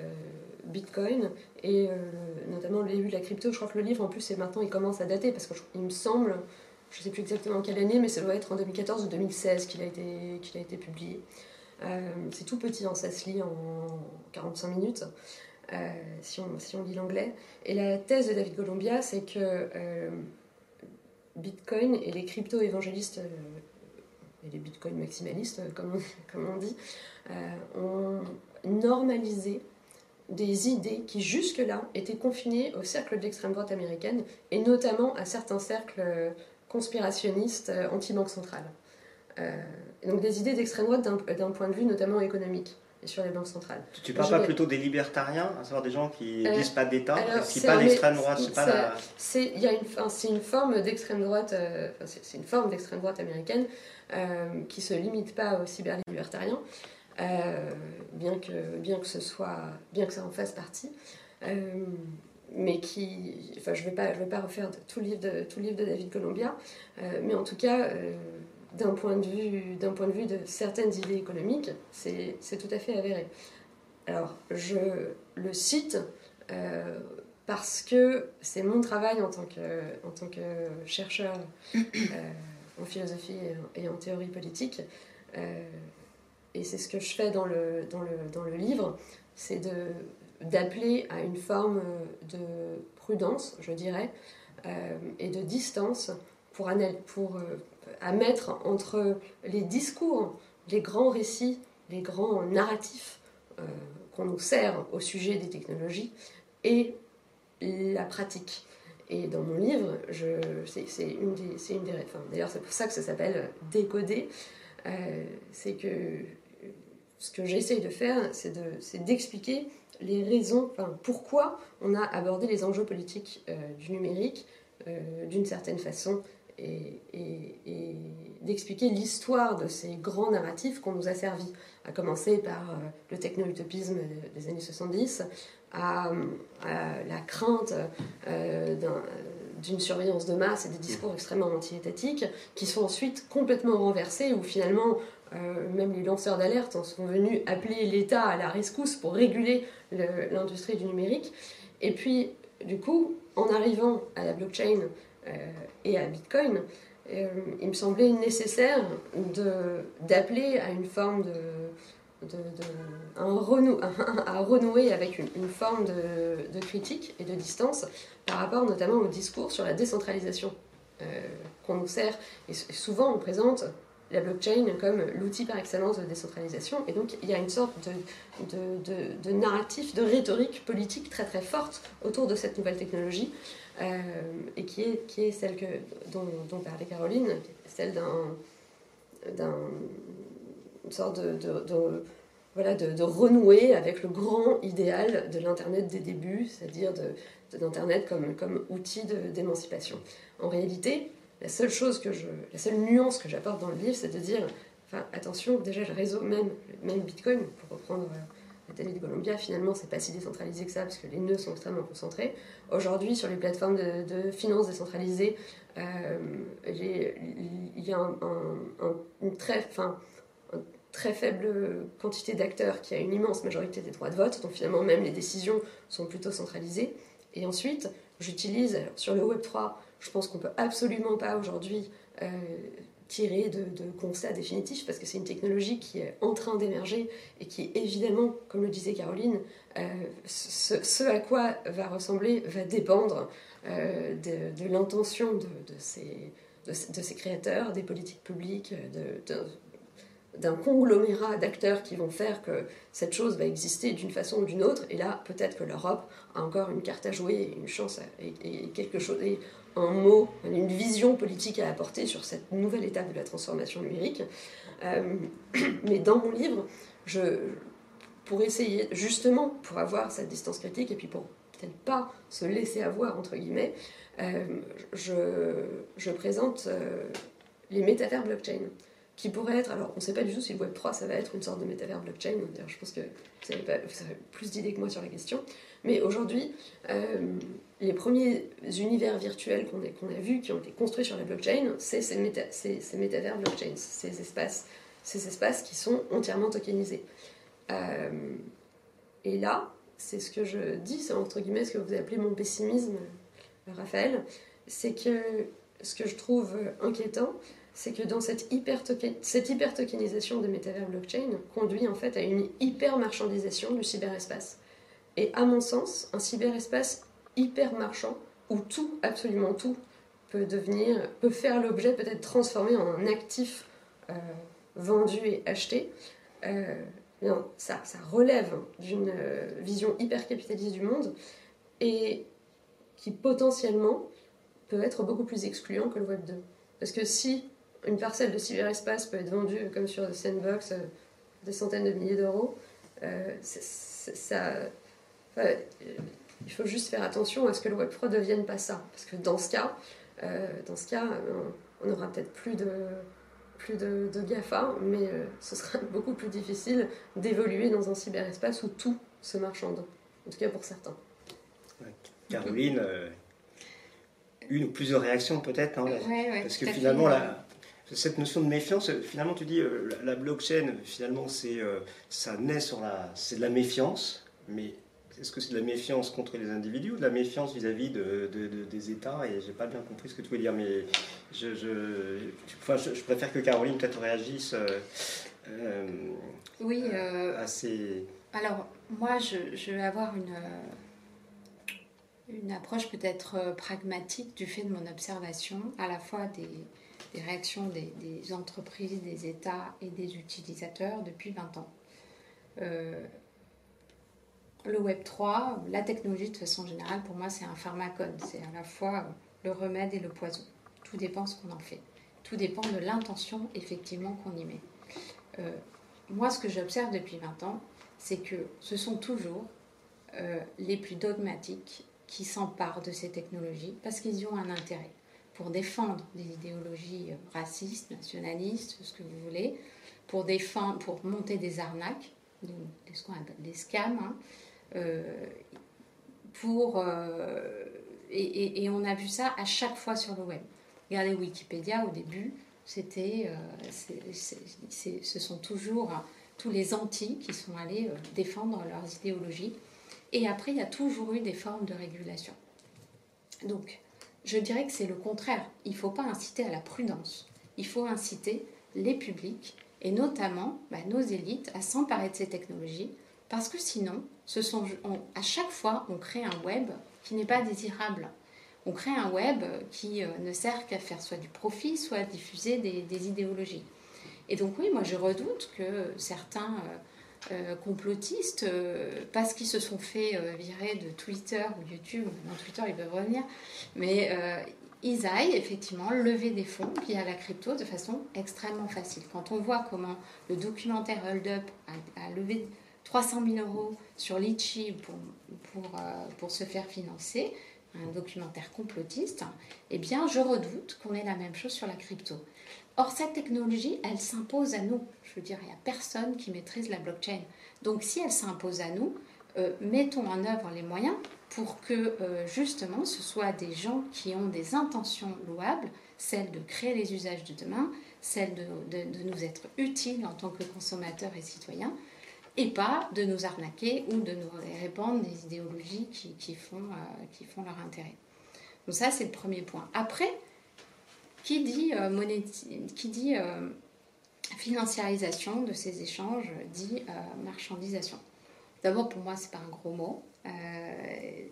Bitcoin et notamment début de la crypto, je crois que le livre en plus, maintenant, il commence à dater parce qu'il me semble, je ne sais plus exactement quelle année, mais ça doit être en 2014 ou 2016 qu'il a été, a été publié. c'est tout petit, hein, ça se lit en 45 minutes. Euh, si, on, si lit l'anglais. Et la thèse de David Columbia, c'est que euh, Bitcoin et les crypto-évangélistes, euh, et les Bitcoin maximalistes, comme on, comme on dit, ont normalisé des idées qui jusque-là étaient confinées au cercle d'extrême droite américaine et notamment à certains cercles conspirationnistes anti-banque centrale. donc des idées d'extrême droite d'un point de vue notamment économique sur les banques centrales. Tu, ne parles pas plutôt des libertariens, à savoir des gens qui ne euh, disent pas d'État, c'est pas l'extrême droite, c'est pas la... C'est une, une forme d'extrême droite, euh, c'est une forme d'extrême droite américaine euh, qui se limite pas aux cyberlibertariens, euh, bien que bien que ce soit, bien que ça en fasse partie. mais qui, enfin, je ne vais pas, je vais pas refaire tout le livre de tout le livre de David Columbia, mais en tout cas, d'un point, de vue, point de vue de certaines idées économiques, c'est, tout à fait avéré. Alors, je le cite euh, parce que c'est mon travail en tant que, en tant que chercheur euh, en philosophie et en théorie politique. Euh, et c'est ce que je fais dans le, dans le, dans le livre, c'est d'appeler à une forme de prudence, je dirais, et de distance pour, pour à mettre entre les discours, les grands récits, les grands narratifs euh, qu'on nous sert au sujet des technologies et la pratique. Et dans mon livre, c'est une des, une des d'ailleurs c'est pour ça que ça s'appelle décoder, euh, c'est que ce que j'essaye de faire, c'est d'expliquer les raisons, enfin pourquoi on a abordé les enjeux politiques euh, du numérique d'une certaine façon et, d'expliquer l'histoire de ces grands narratifs qu'on nous a servis, à commencer par le techno-utopisme des années 70, à, la crainte d'une surveillance de masse et des discours extrêmement anti-étatiques, qui sont ensuite complètement renversés, où finalement euh, même les lanceurs d'alerte sont venus appeler l'État à la rescousse pour réguler l'industrie du numérique. Et puis, du coup, en arrivant à la blockchain euh, et à Bitcoin, euh, il me semblait nécessaire d'appeler à une forme de, à renouer avec une, forme de, critique et de distance par rapport notamment au discours sur la décentralisation qu'on nous sert. Et souvent on présente la blockchain comme l'outil par excellence de décentralisation. Et donc, il y a une sorte de, narratif, de rhétorique politique très très forte autour de cette nouvelle technologie, euh, et qui est, qui est celle que, dont, dont parlait Caroline, celle d'un, d'un une sorte de, voilà, de, renouer avec le grand idéal de l'Internet des débuts, c'est-à-dire de, d'Internet comme, comme outil d'émancipation. En réalité, la seule chose que je, la seule nuance que j'apporte dans le livre, c'est de dire, attention, déjà le réseau même, même Bitcoin, pour reprendre euh, la de Columbia, finalement, c'est pas si décentralisé que ça, parce que les nœuds sont extrêmement concentrés. Aujourd'hui, sur les plateformes de, de finances décentralisées, euh, il y a un, une très, faible quantité d'acteurs qui a une immense majorité des droits de vote, donc finalement même les décisions sont plutôt centralisées. Et ensuite, j'utilise sur le Web 3 je pense qu'on peut absolument pas aujourd'hui euh, tirer de, constats définitifs parce que c'est une technologie qui est en train d'émerger et qui évidemment, comme le disait Caroline, euh, ce, à quoi va ressembler va dépendre euh, de, l'intention de, ces, créateurs, des politiques publiques, d'un conglomérat d'acteurs qui vont faire que cette chose va exister d'une façon ou d'une autre. Et là, peut-être que l'Europe a encore une carte à jouer, une chance et, quelque chose, un mot, une vision politique à apporter sur cette nouvelle étape de la transformation numérique. Euh, mais dans mon livre, je, pour essayer, justement, pour avoir cette distance critique et puis pour peut-être pas se laisser avoir, entre guillemets, euh, je, je, présente euh, les métavers blockchain qui pourraient être, alors on ne sait pas du tout si le Web3 ça va être une sorte de métavers blockchain, je pense que avez, vous avez plus d'idées que moi sur la question, mais aujourd'hui, les premiers univers virtuels qu'on a, a vus, qui ont été construits sur la blockchain, c'est ces, métavers blockchain, ces espaces, ces espaces qui sont entièrement tokenisés. Euh, et là, c'est ce que je dis, c'est entre guillemets ce que vous appelez mon pessimisme, Raphaël, c'est que ce que je trouve inquiétant, c'est que dans cette hyper, cette hyper tokenisation des métavers blockchain conduit en fait à une hyper marchandisation du cyberespace. Et à mon sens, un cyberespace hyper marchand où tout, absolument tout, peut devenir, peut faire l'objet, peut être transformé en un actif euh, vendu et acheté. Euh, ça, ça relève d'une euh, vision hyper capitaliste du monde et qui potentiellement peut être beaucoup plus excluant que le Web 2. Parce que si une parcelle de cyberespace peut être vendue comme sur Sandbox des centaines de milliers d'euros, ça, il faut juste faire attention à ce que le Web3 ne devienne pas ça. Parce que dans ce cas, euh, dans ce cas on, aura peut-être plus de, plus de, GAFA, mais euh, ce sera beaucoup plus difficile d'évoluer dans un cyberespace où tout se marchande. En tout cas pour certains. Caroline, euh, une ou plusieurs réactions peut-être hein, Parce que finalement, la, cette notion de méfiance, finalement tu dis la, blockchain, finalement c'est ça naît sur la, c'est de la méfiance, mais est-ce que c'est de la méfiance contre les individus ou de la méfiance vis-à-vis de, des États Et j'ai pas bien compris ce que tu voulais dire, mais je, je, préfère que Caroline peut-être réagisse euh, euh, oui, euh, à Alors, moi, je, vais avoir une, une approche peut-être pragmatique du fait de mon observation, à la fois des, des réactions des, des, entreprises, des États et des utilisateurs depuis 20 ans le Web 3, la technologie de façon générale, pour moi, c'est un pharmacone. C'est à la fois euh, le remède et le poison. Tout dépend ce qu'on en fait. Tout dépend de l'intention, effectivement, qu'on y met. Euh, moi, ce que j'observe depuis 20 ans, c'est que ce sont toujours euh, les plus dogmatiques qui s'emparent de ces technologies parce qu'ils y ont un intérêt. pour défendre des idéologies racistes, nationalistes, ce que vous voulez, pour, défendre, pour monter des arnaques, ce qu'on appelle des scams, hein, pour, euh, et, on a vu ça à chaque fois sur le web. Regardez Wikipédia au début, c'était, euh, ce sont toujours tous les anti qui sont allés défendre leurs idéologies. Et après, il y a toujours eu des formes de régulation. Donc, je dirais que c'est le contraire. Il ne faut pas inciter à la prudence. Il faut inciter les publics et notamment bah, nos élites à s'emparer de ces technologies parce que sinon, à chaque fois, on crée un web qui n'est pas désirable. On crée un web qui euh, ne sert qu'à faire soit du profit, soit à diffuser des, idéologies. Et donc oui, moi je redoute que certains euh, euh, complotistes, parce qu'ils se sont fait virer de Twitter ou YouTube, dans Twitter ils peuvent revenir, mais ils aillent effectivement lever des fonds via la crypto de façon extrêmement facile. Quand on voit comment le documentaire Hold Up a, levé 300 000 euros sur Litchi pour, pour, euh, pour, se faire financer, un documentaire complotiste, eh bien je redoute qu'on ait la même chose sur la crypto. Or, cette technologie, elle s'impose à nous. Je veux dire, il n'y a personne qui maîtrise la blockchain. Donc, si elle s'impose à nous, euh, mettons en œuvre les moyens pour que euh, justement ce soit des gens qui ont des intentions louables, celles de créer les usages de demain, celles de, nous être utiles en tant que consommateurs et citoyens, et pas de nous arnaquer ou de nous répandre des idéologies qui, font, euh, qui font leur intérêt. Donc ça, c'est le premier point. Après, qui dit, qui dit financiarisation de ces échanges dit marchandisation D'abord, pour moi, c'est pas un gros mot. Euh,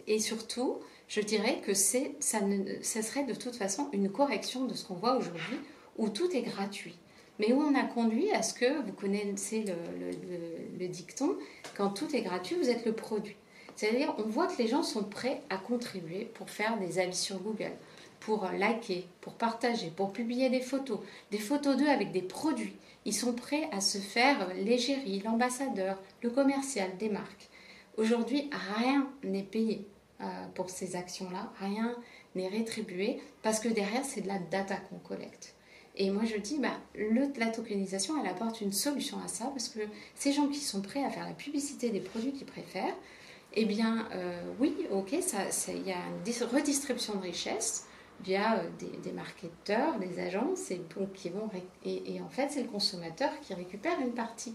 et surtout, je dirais que ça, ne, ça serait de toute façon une correction de ce qu'on voit aujourd'hui, où tout est gratuit. Mais où on a conduit à ce que, vous connaissez le, dicton, quand tout est gratuit, vous êtes le produit. C'est-à-dire, on voit que les gens sont prêts à contribuer pour faire des avis sur Google, pour liker, pour partager, pour publier des photos, des photos d'eux avec des produits. Ils sont prêts à se faire l'égérie, l'ambassadeur, le commercial des marques. Aujourd'hui, rien n'est payé euh, pour ces actions-là, rien n'est rétribué parce que derrière, c'est de la data qu'on collecte. Et moi, je dis, bah, la tokenisation, elle apporte une solution à ça parce que ces gens qui sont prêts à faire la publicité des produits qu'ils préfèrent, eh bien, euh, oui, ok, il y a une redistribution de richesse via euh, des, marketeurs, des agences, et, qui vont, et, en fait, c'est le consommateur qui récupère une partie.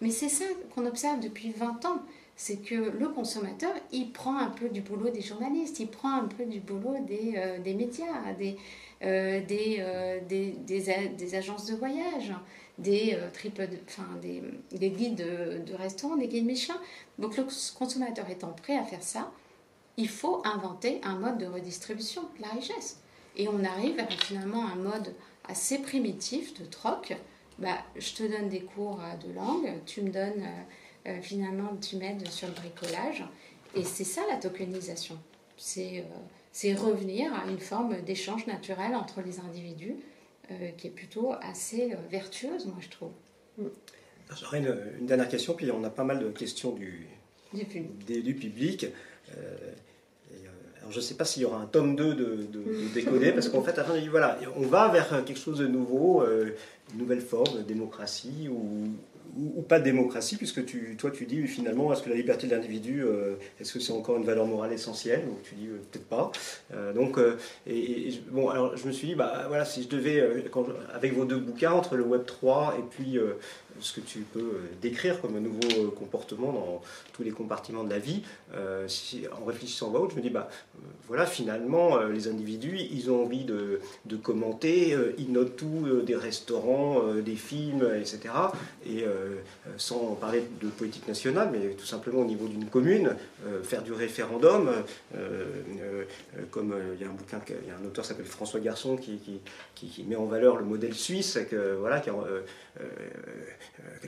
Mais c'est ça qu'on observe depuis 20 ans, c'est que le consommateur, il prend un peu du boulot des journalistes, il prend un peu du boulot des, euh, médias, des, euh, des, des, agences de voyage, des, triple, enfin, des, des guides de, restaurants, des guides Michelin. Donc le consommateur étant prêt à faire ça, il faut inventer un mode de redistribution de la richesse. Et on arrive à finalement un mode assez primitif de troc. Bah, je te donne des cours euh, de langue, tu me donnes, euh, euh, finalement, tu m'aides sur le bricolage. Et c'est ça la tokenisation. C'est c'est revenir à une forme d'échange naturel entre les individus qui est plutôt assez vertueuse, moi je trouve. J'aurais une, dernière question, puis on a pas mal de questions du, du public. du public je ne sais pas s'il y aura un tome 2 de, de, de décoder, parce qu'en fait, voilà, on va vers quelque chose de nouveau, euh, une nouvelle forme de démocratie ou, ou, pas de démocratie, puisque tu, toi tu dis finalement, est-ce que la liberté de l'individu, euh, est-ce que c'est encore une valeur morale essentielle Donc tu dis euh, peut-être pas. donc, et, bon, alors je me suis dit, bah voilà, si je devais, avec vos deux bouquins, entre le Web 3 et puis ce que tu peux euh, décrire comme un nouveau euh, comportement dans tous les compartiments de la vie, euh, en réfléchissant à voix haute, je me dis, bah, voilà, finalement, les individus, ils ont envie de, commenter, ils notent tout, des restaurants, des films, etc. Et sans parler de politique nationale, mais tout simplement au niveau d'une commune, faire du référendum, comme il y a un bouquin, il y a un auteur qui s'appelle François Garçon qui, qui, met en valeur le modèle suisse, que, voilà, qui,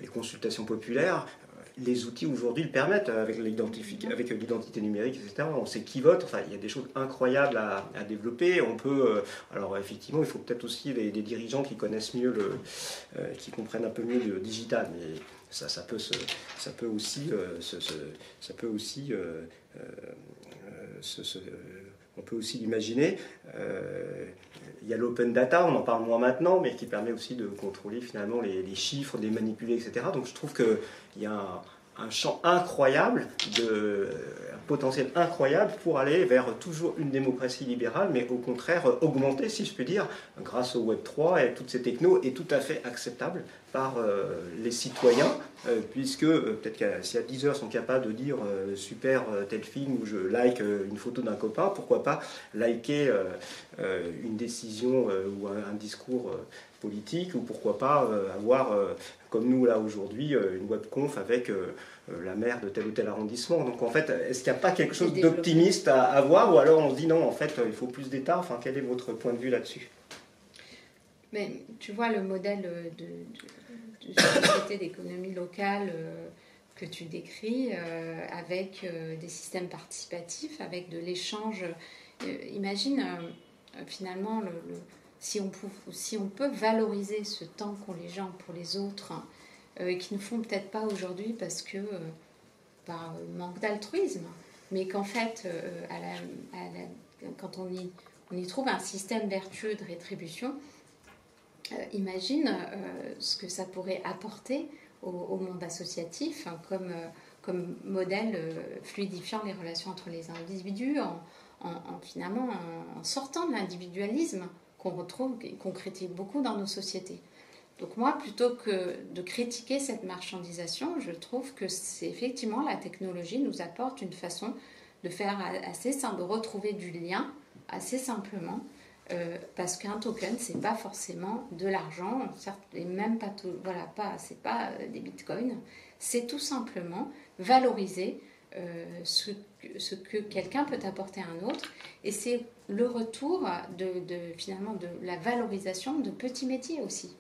les consultations populaires, euh, les outils aujourd'hui le permettent avec l'identité numérique, etc. On sait qui vote. Enfin, il y a des choses incroyables à, développer. On peut, euh, alors effectivement, il faut peut-être aussi des, dirigeants qui connaissent mieux qui comprennent un peu mieux le digital. Mais ça, ça, peut, ça peut aussi, ça peut aussi on peut aussi l'imaginer. il y a l'open data, on en parle moins maintenant, mais qui permet aussi de contrôler finalement les, chiffres, les manipuler, etc. Donc je trouve qu'il y a un, un champ incroyable, de, un potentiel incroyable pour aller vers toujours une démocratie libérale, mais au contraire augmenter, si je peux dire, grâce au Web 3 et toutes ces technos, est tout à fait acceptable par euh, les citoyens, euh, puisque euh, peut-être que si à 10 heures sont capables de dire super tel film ou je like une photo d'un copain, pourquoi pas liker une décision ou un, discours politique, ou pourquoi pas avoir comme nous là aujourd'hui, euh, une webconf avec euh, euh, la maire de tel ou tel arrondissement. Donc en fait, est-ce qu'il n'y a pas quelque chose d'optimiste à avoir ou alors on se dit non, en fait, il faut plus d'État? Enfin, quel est votre point de vue là-dessus? Mais tu vois, le modèle de, de, société d'économie locale que tu décris, avec des systèmes participatifs, avec de l'échange. imagine finalement le si on, peut, valoriser ce temps qu'ont les gens pour les autres, euh, et qui ne font peut-être pas aujourd'hui parce que euh, par manque d'altruisme, mais qu'en fait, euh, quand on y, trouve un système vertueux de rétribution, imagine ce que ça pourrait apporter au, monde associatif hein, comme, modèle fluidifiant les relations entre les individus, en finalement en sortant de l'individualisme qu'on retrouve, qu'on critique beaucoup dans nos sociétés. Donc moi, plutôt que de critiquer cette marchandisation, je trouve que c'est effectivement la technologie nous apporte une façon de faire assez simple, de retrouver du lien assez simplement, euh, parce qu'un token c'est pas forcément de l'argent, certes, et même pas tout, voilà, pas, c'est pas des bitcoins, c'est tout simplement valoriser euh, ce, ce, que quelqu'un peut apporter à un autre. Et c'est le retour de, finalement de la valorisation de petits métiers aussi.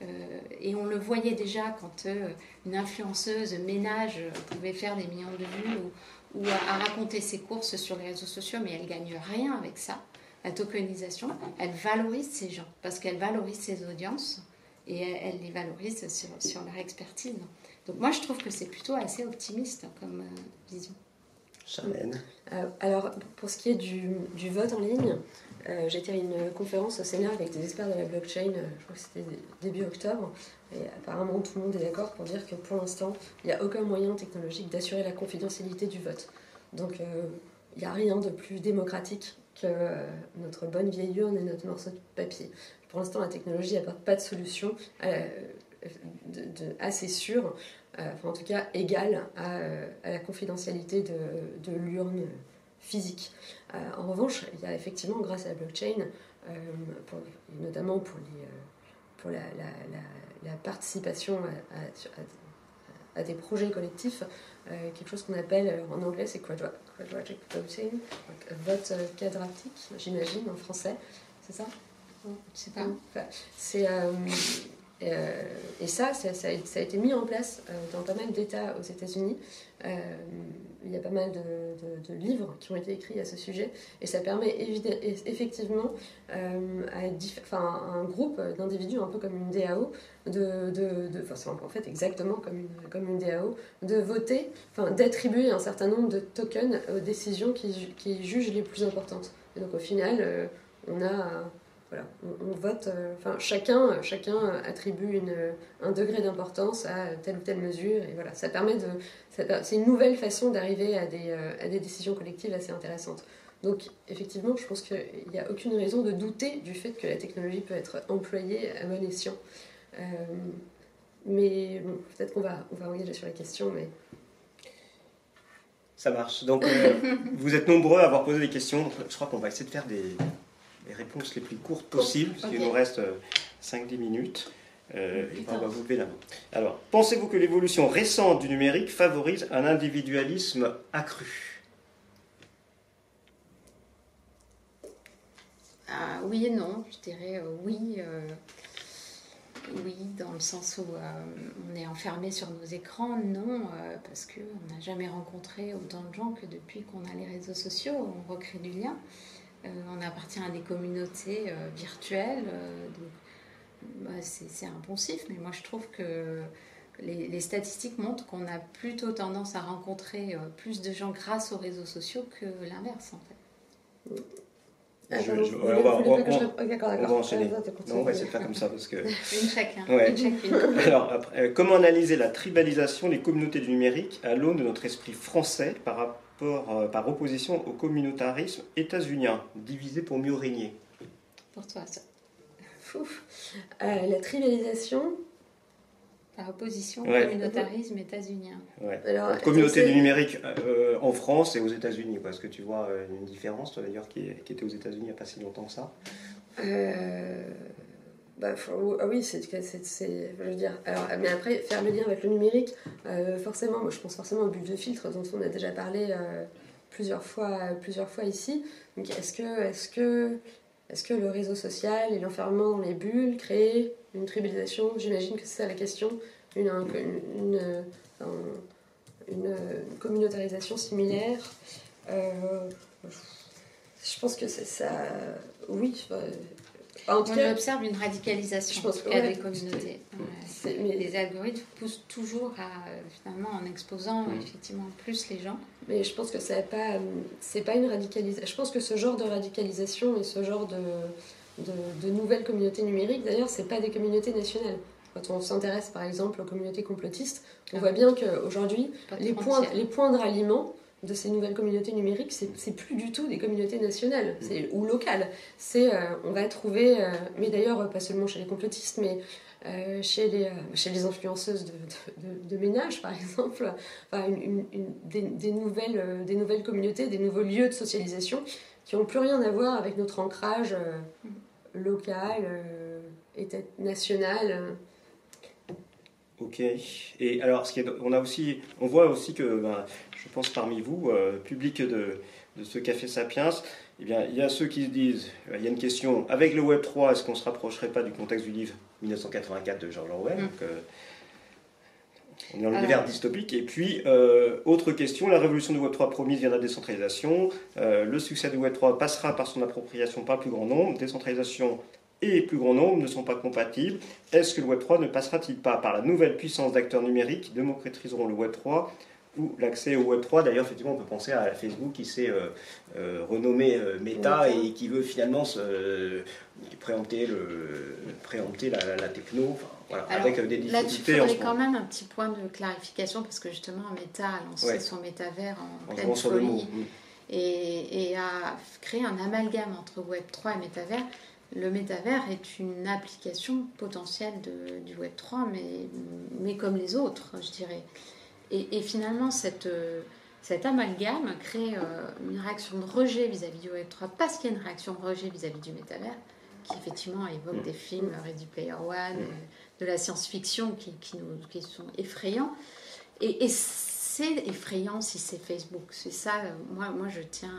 Euh, et on le voyait déjà quand euh, une influenceuse ménage pouvait faire des millions de vues ou, à, raconter ses courses sur les réseaux sociaux, mais elle gagne rien avec ça. La tokenisation, elle valorise ces gens parce qu'elle valorise ses audiences et elle, les valorise sur, sur leur expertise. Donc moi, je trouve que c'est plutôt assez optimiste comme euh, vision. Charlène euh, Alors, pour ce qui est du, du vote en ligne, euh, été à une conférence au Sénat avec des experts de la blockchain, je crois que c'était début octobre, et apparemment tout le monde est d'accord pour dire que pour l'instant, il n'y a aucun moyen technologique d'assurer la confidentialité du vote. Donc, il n'y a rien de plus démocratique que notre bonne vieille urne et notre morceau de papier. Pour l'instant, la technologie n'apporte pas de solution assez sûr, euh, en tout cas égal à, la confidentialité de, l'urne physique. Euh, en revanche, il y a effectivement, grâce à la blockchain, euh, notamment pour, les, pour la, participation à, des projets collectifs, quelque chose qu'on appelle en anglais c'est quadratic voting, vote quadratique, j'imagine en français, c'est ça? Je sais pas. c'est euh, et ça, ça, a, été mis en place euh, dans pas mal d'États aux États-Unis. Euh, il y a pas mal de, livres qui ont été écrits à ce sujet, et ça permet effectivement à, un groupe d'individus, un peu comme une DAO, de, en fait exactement comme une, DAO, de voter, d'attribuer un certain nombre de tokens aux décisions qui, qui jugent les plus importantes. Et donc au final, on a voilà, on, vote, euh, enfin chacun, chacun attribue une, un degré d'importance à telle ou telle mesure, et voilà, ça permet de, c'est une nouvelle façon d'arriver à des, euh, à des décisions collectives assez intéressantes. Donc effectivement, je pense qu'il n'y a aucune raison de douter du fait que la technologie peut être employée à bon escient. Euh, mais peut-être qu'on va, on va engager sur la question, mais... Ça marche. Donc vous êtes nombreux à avoir posé des questions. Je crois qu'on va essayer de faire des, les réponses les plus courtes possibles, parce qu'il nous reste 5-10 euh, minutes. Euh, et on va vous lever la main. Alors, pensez-vous que l'évolution récente du numérique favorise un individualisme accru? Ah, Oui et non, je dirais euh, oui. oui, dans le sens où on est enfermé sur nos écrans, non, parce qu'on n'a jamais rencontré autant de gens que depuis qu'on a les réseaux sociaux, on recrée du lien. Euh, on appartient à des communautés euh, virtuelles. Euh, bah, c'est impensif, mais moi je trouve que les, statistiques montrent qu'on a plutôt tendance à rencontrer plus de gens grâce aux réseaux sociaux que l'inverse en fait. on va enchaîner. Non, on va essayer de faire comme ça parce que. Une chacun. Alors, après, comment analyser la tribalisation des communautés du numérique à l'aune de notre esprit français par rapport, par opposition au communautarisme états-unien, divisé pour mieux régner Pour toi, ça. Euh, la tribalisation. Par opposition au communautarisme états-unien. communauté du numérique euh, en France et aux États-Unis. Est-ce que tu vois euh, une différence, toi d'ailleurs, qui, qui, était aux États-Unis il n'y a pas si longtemps que ça bah, ah oui, c'est, je veux dire. Alors, mais après, faire le lien avec le numérique, forcément, moi, je pense forcément au but de filtre dont on a déjà parlé plusieurs fois, plusieurs fois ici. Donc, est-ce que, est-ce que est-ce que le réseau social et l'enfermement dans les bulles créent une tribalisation? J'imagine que c'est ça la question. Une, une, une, communautarisation similaire. Euh, je pense que c'est ça. Oui. En On observe une radicalisation je pense que, des communautés. Les algorithmes poussent toujours à, finalement, en exposant mm. effectivement plus les gens. Mais je pense que c'est pas, c'est pas une radicalisation. Je pense que ce genre de radicalisation et ce genre de, de, nouvelles communautés numériques, d'ailleurs, c'est pas des communautés nationales. Quand on s'intéresse par exemple aux communautés complotistes, on ah. voit bien qu'aujourd'hui, les points, les points de ralliement, de ces nouvelles communautés numériques, c'est plus du tout des communautés nationales ou locales. C'est, euh, on va trouver, euh, mais d'ailleurs pas seulement chez les complotistes, mais euh, chez, les, chez les influenceuses de, de, de, ménage, par exemple, enfin, une, des, nouvelles, des nouvelles communautés, des nouveaux lieux de socialisation qui n'ont plus rien à voir avec notre ancrage mm. local, état national. Ok. Et alors, ce qui est, on a aussi, on voit aussi que ben, je pense parmi vous, euh, public de, ce Café Sapiens, eh bien, il y a ceux qui se disent, euh, il y a une question, avec le Web 3, est-ce qu'on ne se rapprocherait pas du contexte du livre 1984 de George Orwell mm. euh, on est dans l'univers dystopique. Et puis, autre question, la révolution du Web 3 promise vient de la décentralisation. le succès du Web 3 passera par son appropriation par le plus grand nombre. Décentralisation et plus grand nombre ne sont pas compatibles. Est-ce que le Web 3 ne passera-t-il pas par la nouvelle puissance d'acteurs numériques qui démocratiseront le Web 3 l'accès au Web3. D'ailleurs, effectivement, on peut penser à Facebook qui s'est euh, euh, renommé euh, Meta et qui veut finalement se, préempter, le, préempter la, techno. voilà, avec des difficultés. Là, il faudrait quand même un petit point de clarification parce que justement, Meta a lancé son métavers en, pleine folie et, et, a créé un amalgame entre Web3 et métavers. Le métavers est une application potentielle de, du Web3, mais, mais comme les autres, je dirais. Et, finalement, cette, euh, cet amalgame crée euh, une réaction de rejet vis-à-vis du Web3 parce qu'il y a une réaction de rejet vis-à-vis du métavers qui effectivement évoque des films Ready Player One, euh, de la science-fiction qui, qui, nous, qui sont effrayants. Et, c'est effrayant si c'est Facebook. C'est ça, moi, moi je tiens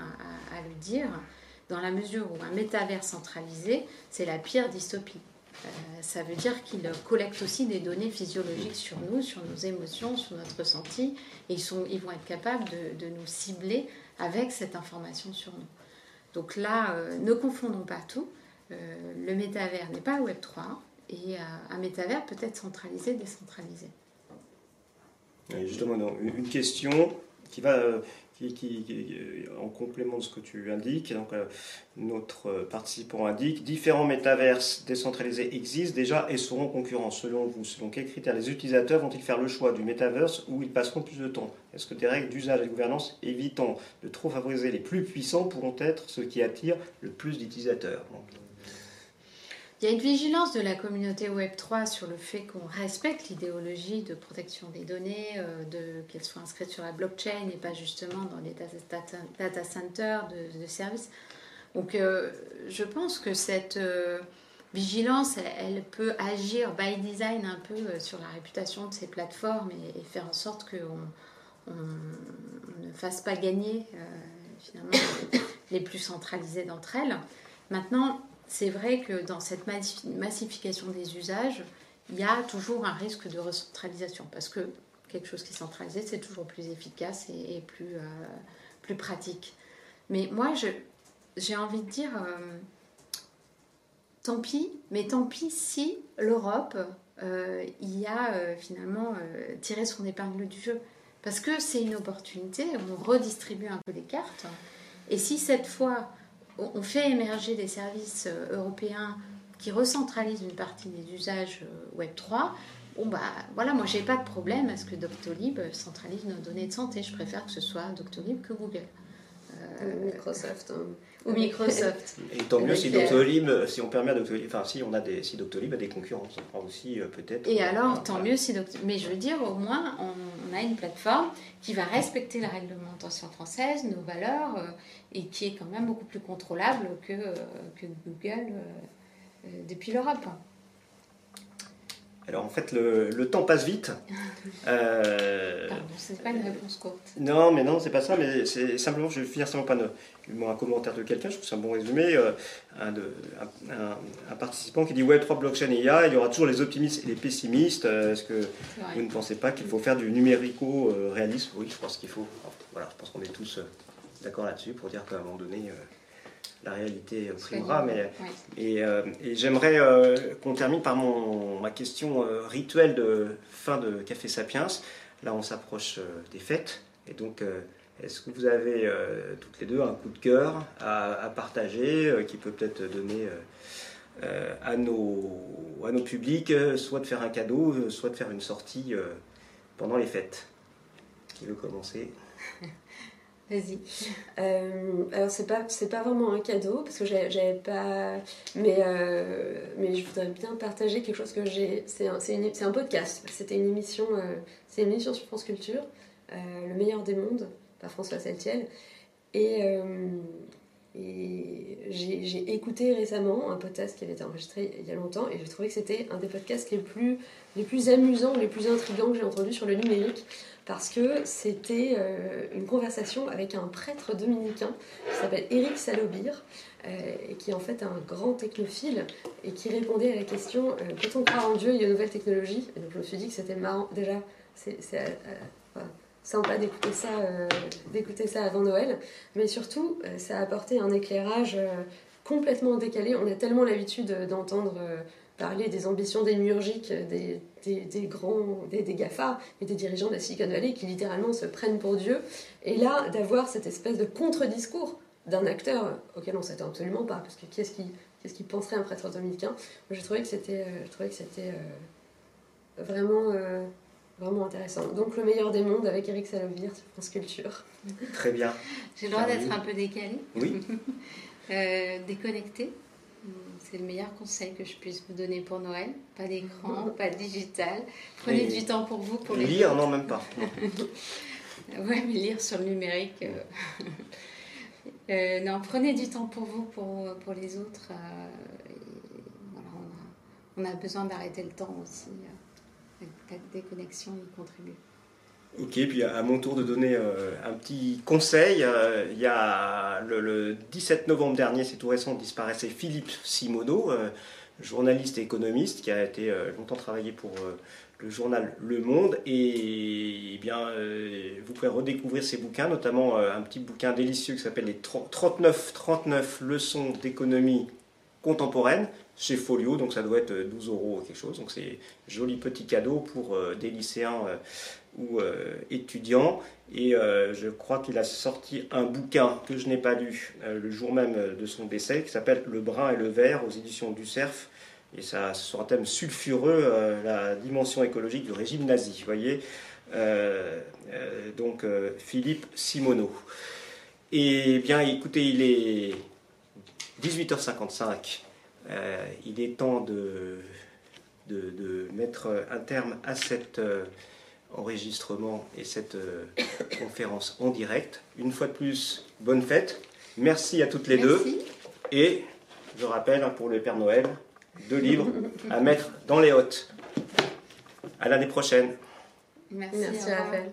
à, à, le dire, dans la mesure où un métavers centralisé, c'est la pire dystopie. Euh, ça veut dire qu'ils collectent aussi des données physiologiques sur nous, sur nos émotions, sur notre ressenti, et ils, sont, ils vont être capables de, nous cibler avec cette information sur nous. Donc là, euh, ne confondons pas tout. Euh, le métavers n'est pas Web 3, et un métavers peut être centralisé, décentralisé. justement, une question qui va qui, en complément de ce que tu indiques, donc euh, notre participant indique, différents métaverses décentralisés existent déjà et seront concurrents. Selon vous, selon quels critères les utilisateurs vont-ils faire le choix du métaverse où ils passeront plus de temps? Est-ce que des règles d'usage et de gouvernance évitant de trop favoriser les plus puissants pourront être ce qui attire le plus d'utilisateurs? Il y a une vigilance de la communauté Web3 sur le fait qu'on respecte l'idéologie de protection des données, euh, de, qu'elles soient inscrites sur la blockchain et pas justement dans les data, centers de, services. Donc euh, je pense que cette euh, vigilance, elle, peut agir by design un peu sur la réputation de ces plateformes et, faire en sorte qu'on ne fasse pas gagner finalement les plus centralisées d'entre elles. Maintenant, c'est vrai que dans cette massification des usages, il y a toujours un risque de recentralisation parce que quelque chose qui est centralisé, c'est toujours plus efficace et, plus, euh, plus pratique. Mais moi, j'ai envie de dire, euh, tant pis, mais tant pis si l'Europe euh, y a finalement tiré son épingle du jeu. Parce que c'est une opportunité, on redistribue un peu les cartes. Et si cette fois, on fait émerger des services européens qui recentralisent une partie des usages Web 3, bon bah voilà, moi j'ai pas de problème à ce que Doctolib centralise nos données de santé. Je préfère que ce soit Doctolib que Google. Microsoft. Hein. Ou Microsoft. Et tant mieux si Doctolib, si on permet à Doctolib, enfin si on a des, si Doctolib a des concurrents, ça aussi euh, peut-être. Et alors, tant mieux si Doctolib. Mais je veux dire, au moins, on, a une plateforme qui va respecter la réglementation française, nos valeurs, euh, et qui est quand même beaucoup plus contrôlable que, euh, que Google depuis l'Europe. Alors en fait, le, temps passe vite. Euh... Pardon, c'est pas une réponse courte. Non, mais non, c'est pas ça, mais c'est simplement, je vais finir simplement par un commentaire de quelqu'un, je trouve que c'est un bon résumé, euh, un, de, un, participant qui dit Ouais, trois blockchain IA, il y aura toujours les optimistes et les pessimistes. Euh, est-ce que vous ne pensez pas qu'il faut faire du numérico-réalisme Oui, je pense qu'il faut. Voilà, je pense qu'on est tous euh, d'accord là-dessus pour dire qu'à un moment donné la réalité primera. Mais, euh, et, j'aimerais euh, qu'on termine par mon, ma question euh, rituelle de fin de Café Sapiens. Là, on s'approche des fêtes. Et donc, est-ce que vous avez toutes les deux un coup de cœur à, partager qui peut peut-être donner à, nos, à nos publics, soit de faire un cadeau, soit de faire une sortie pendant les fêtes? Qui veut commencer? Vas-y. Euh, alors c'est pas c'est pas vraiment un cadeau parce que j'avais pas mais euh, mais je voudrais bien partager quelque chose que j'ai c'est un, un podcast. C'était une émission euh, c'est une émission sur France Culture le meilleur des mondes par François Saltiel. Et j'ai écouté récemment un podcast qui avait été enregistré il y a longtemps et j'ai trouvé que c'était un des podcasts les plus, les plus amusants, les plus intrigants que j'ai entendu sur le numérique parce que c'était euh, une conversation avec un prêtre dominicain qui s'appelle Éric Salobir, euh, et qui est en fait un grand technophile, et qui répondait à la question euh, peut-on croire en Dieu et aux nouvelles technologies Et donc je me suis dit que c'était marrant, déjà, c'est sympa d'écouter ça, d'écouter ça avant Noël, mais surtout, ça a apporté un éclairage complètement décalé. On a tellement l'habitude d'entendre parler des ambitions démiurgiques des, des, grands, des, des GAFA et des dirigeants de la Silicon Valley qui littéralement se prennent pour Dieu. Et là, d'avoir cette espèce de contre-discours d'un acteur auquel on s'attend absolument pas, parce que qu'est-ce qui, qu'est-ce qui penserait un prêtre dominicain Je trouvais que c'était, euh, je trouvais que c'était euh, vraiment, euh, vraiment intéressant. Donc le meilleur des mondes avec Eric Salovir sur France Culture. Très bien. J'ai le droit d'être un peu décalé. Oui. déconnecté. C'est le meilleur conseil que je puisse vous donner pour Noël. Pas d'écran, pas de digital. Prenez du temps pour vous. Pour les lire, non, même pas. ouais, mais lire sur le numérique. Euh, euh, non, prenez du temps pour vous, pour, pour les autres. Euh, on, a, besoin d'arrêter le temps aussi. La déconnexion y contribue. Ok, puis à mon tour de donner euh, un petit conseil. Euh, il y a le, 17 novembre dernier, c'est tout récent, disparaissait Philippe Simoneau, euh, journaliste et économiste qui a été longtemps travaillé pour le journal Le Monde. Et, eh bien, vous pouvez redécouvrir ses bouquins, notamment un petit bouquin délicieux qui s'appelle Les 39, 39 leçons d'économie contemporaine chez Folio, donc ça doit être 12 euros ou quelque chose. Donc c'est joli petit cadeau pour des lycéens ou euh, étudiant. Et euh, je crois qu'il a sorti un bouquin que je n'ai pas lu euh, le jour même de son décès, qui s'appelle Le brun et le vert aux éditions du Cerf. Et ça sur un thème sulfureux, la dimension écologique du régime nazi. Vous voyez Donc Philippe Simoneau. Et bien écoutez, il est 18h55. il est temps de, de, de, mettre un terme à cette enregistrement et cette euh, conférence en direct. Une fois de plus, bonne fête. Merci à toutes les deux. Et je rappelle hein, pour le Père Noël, deux livres à mettre dans les hôtes. À l'année prochaine. Merci, Merci Raphaël.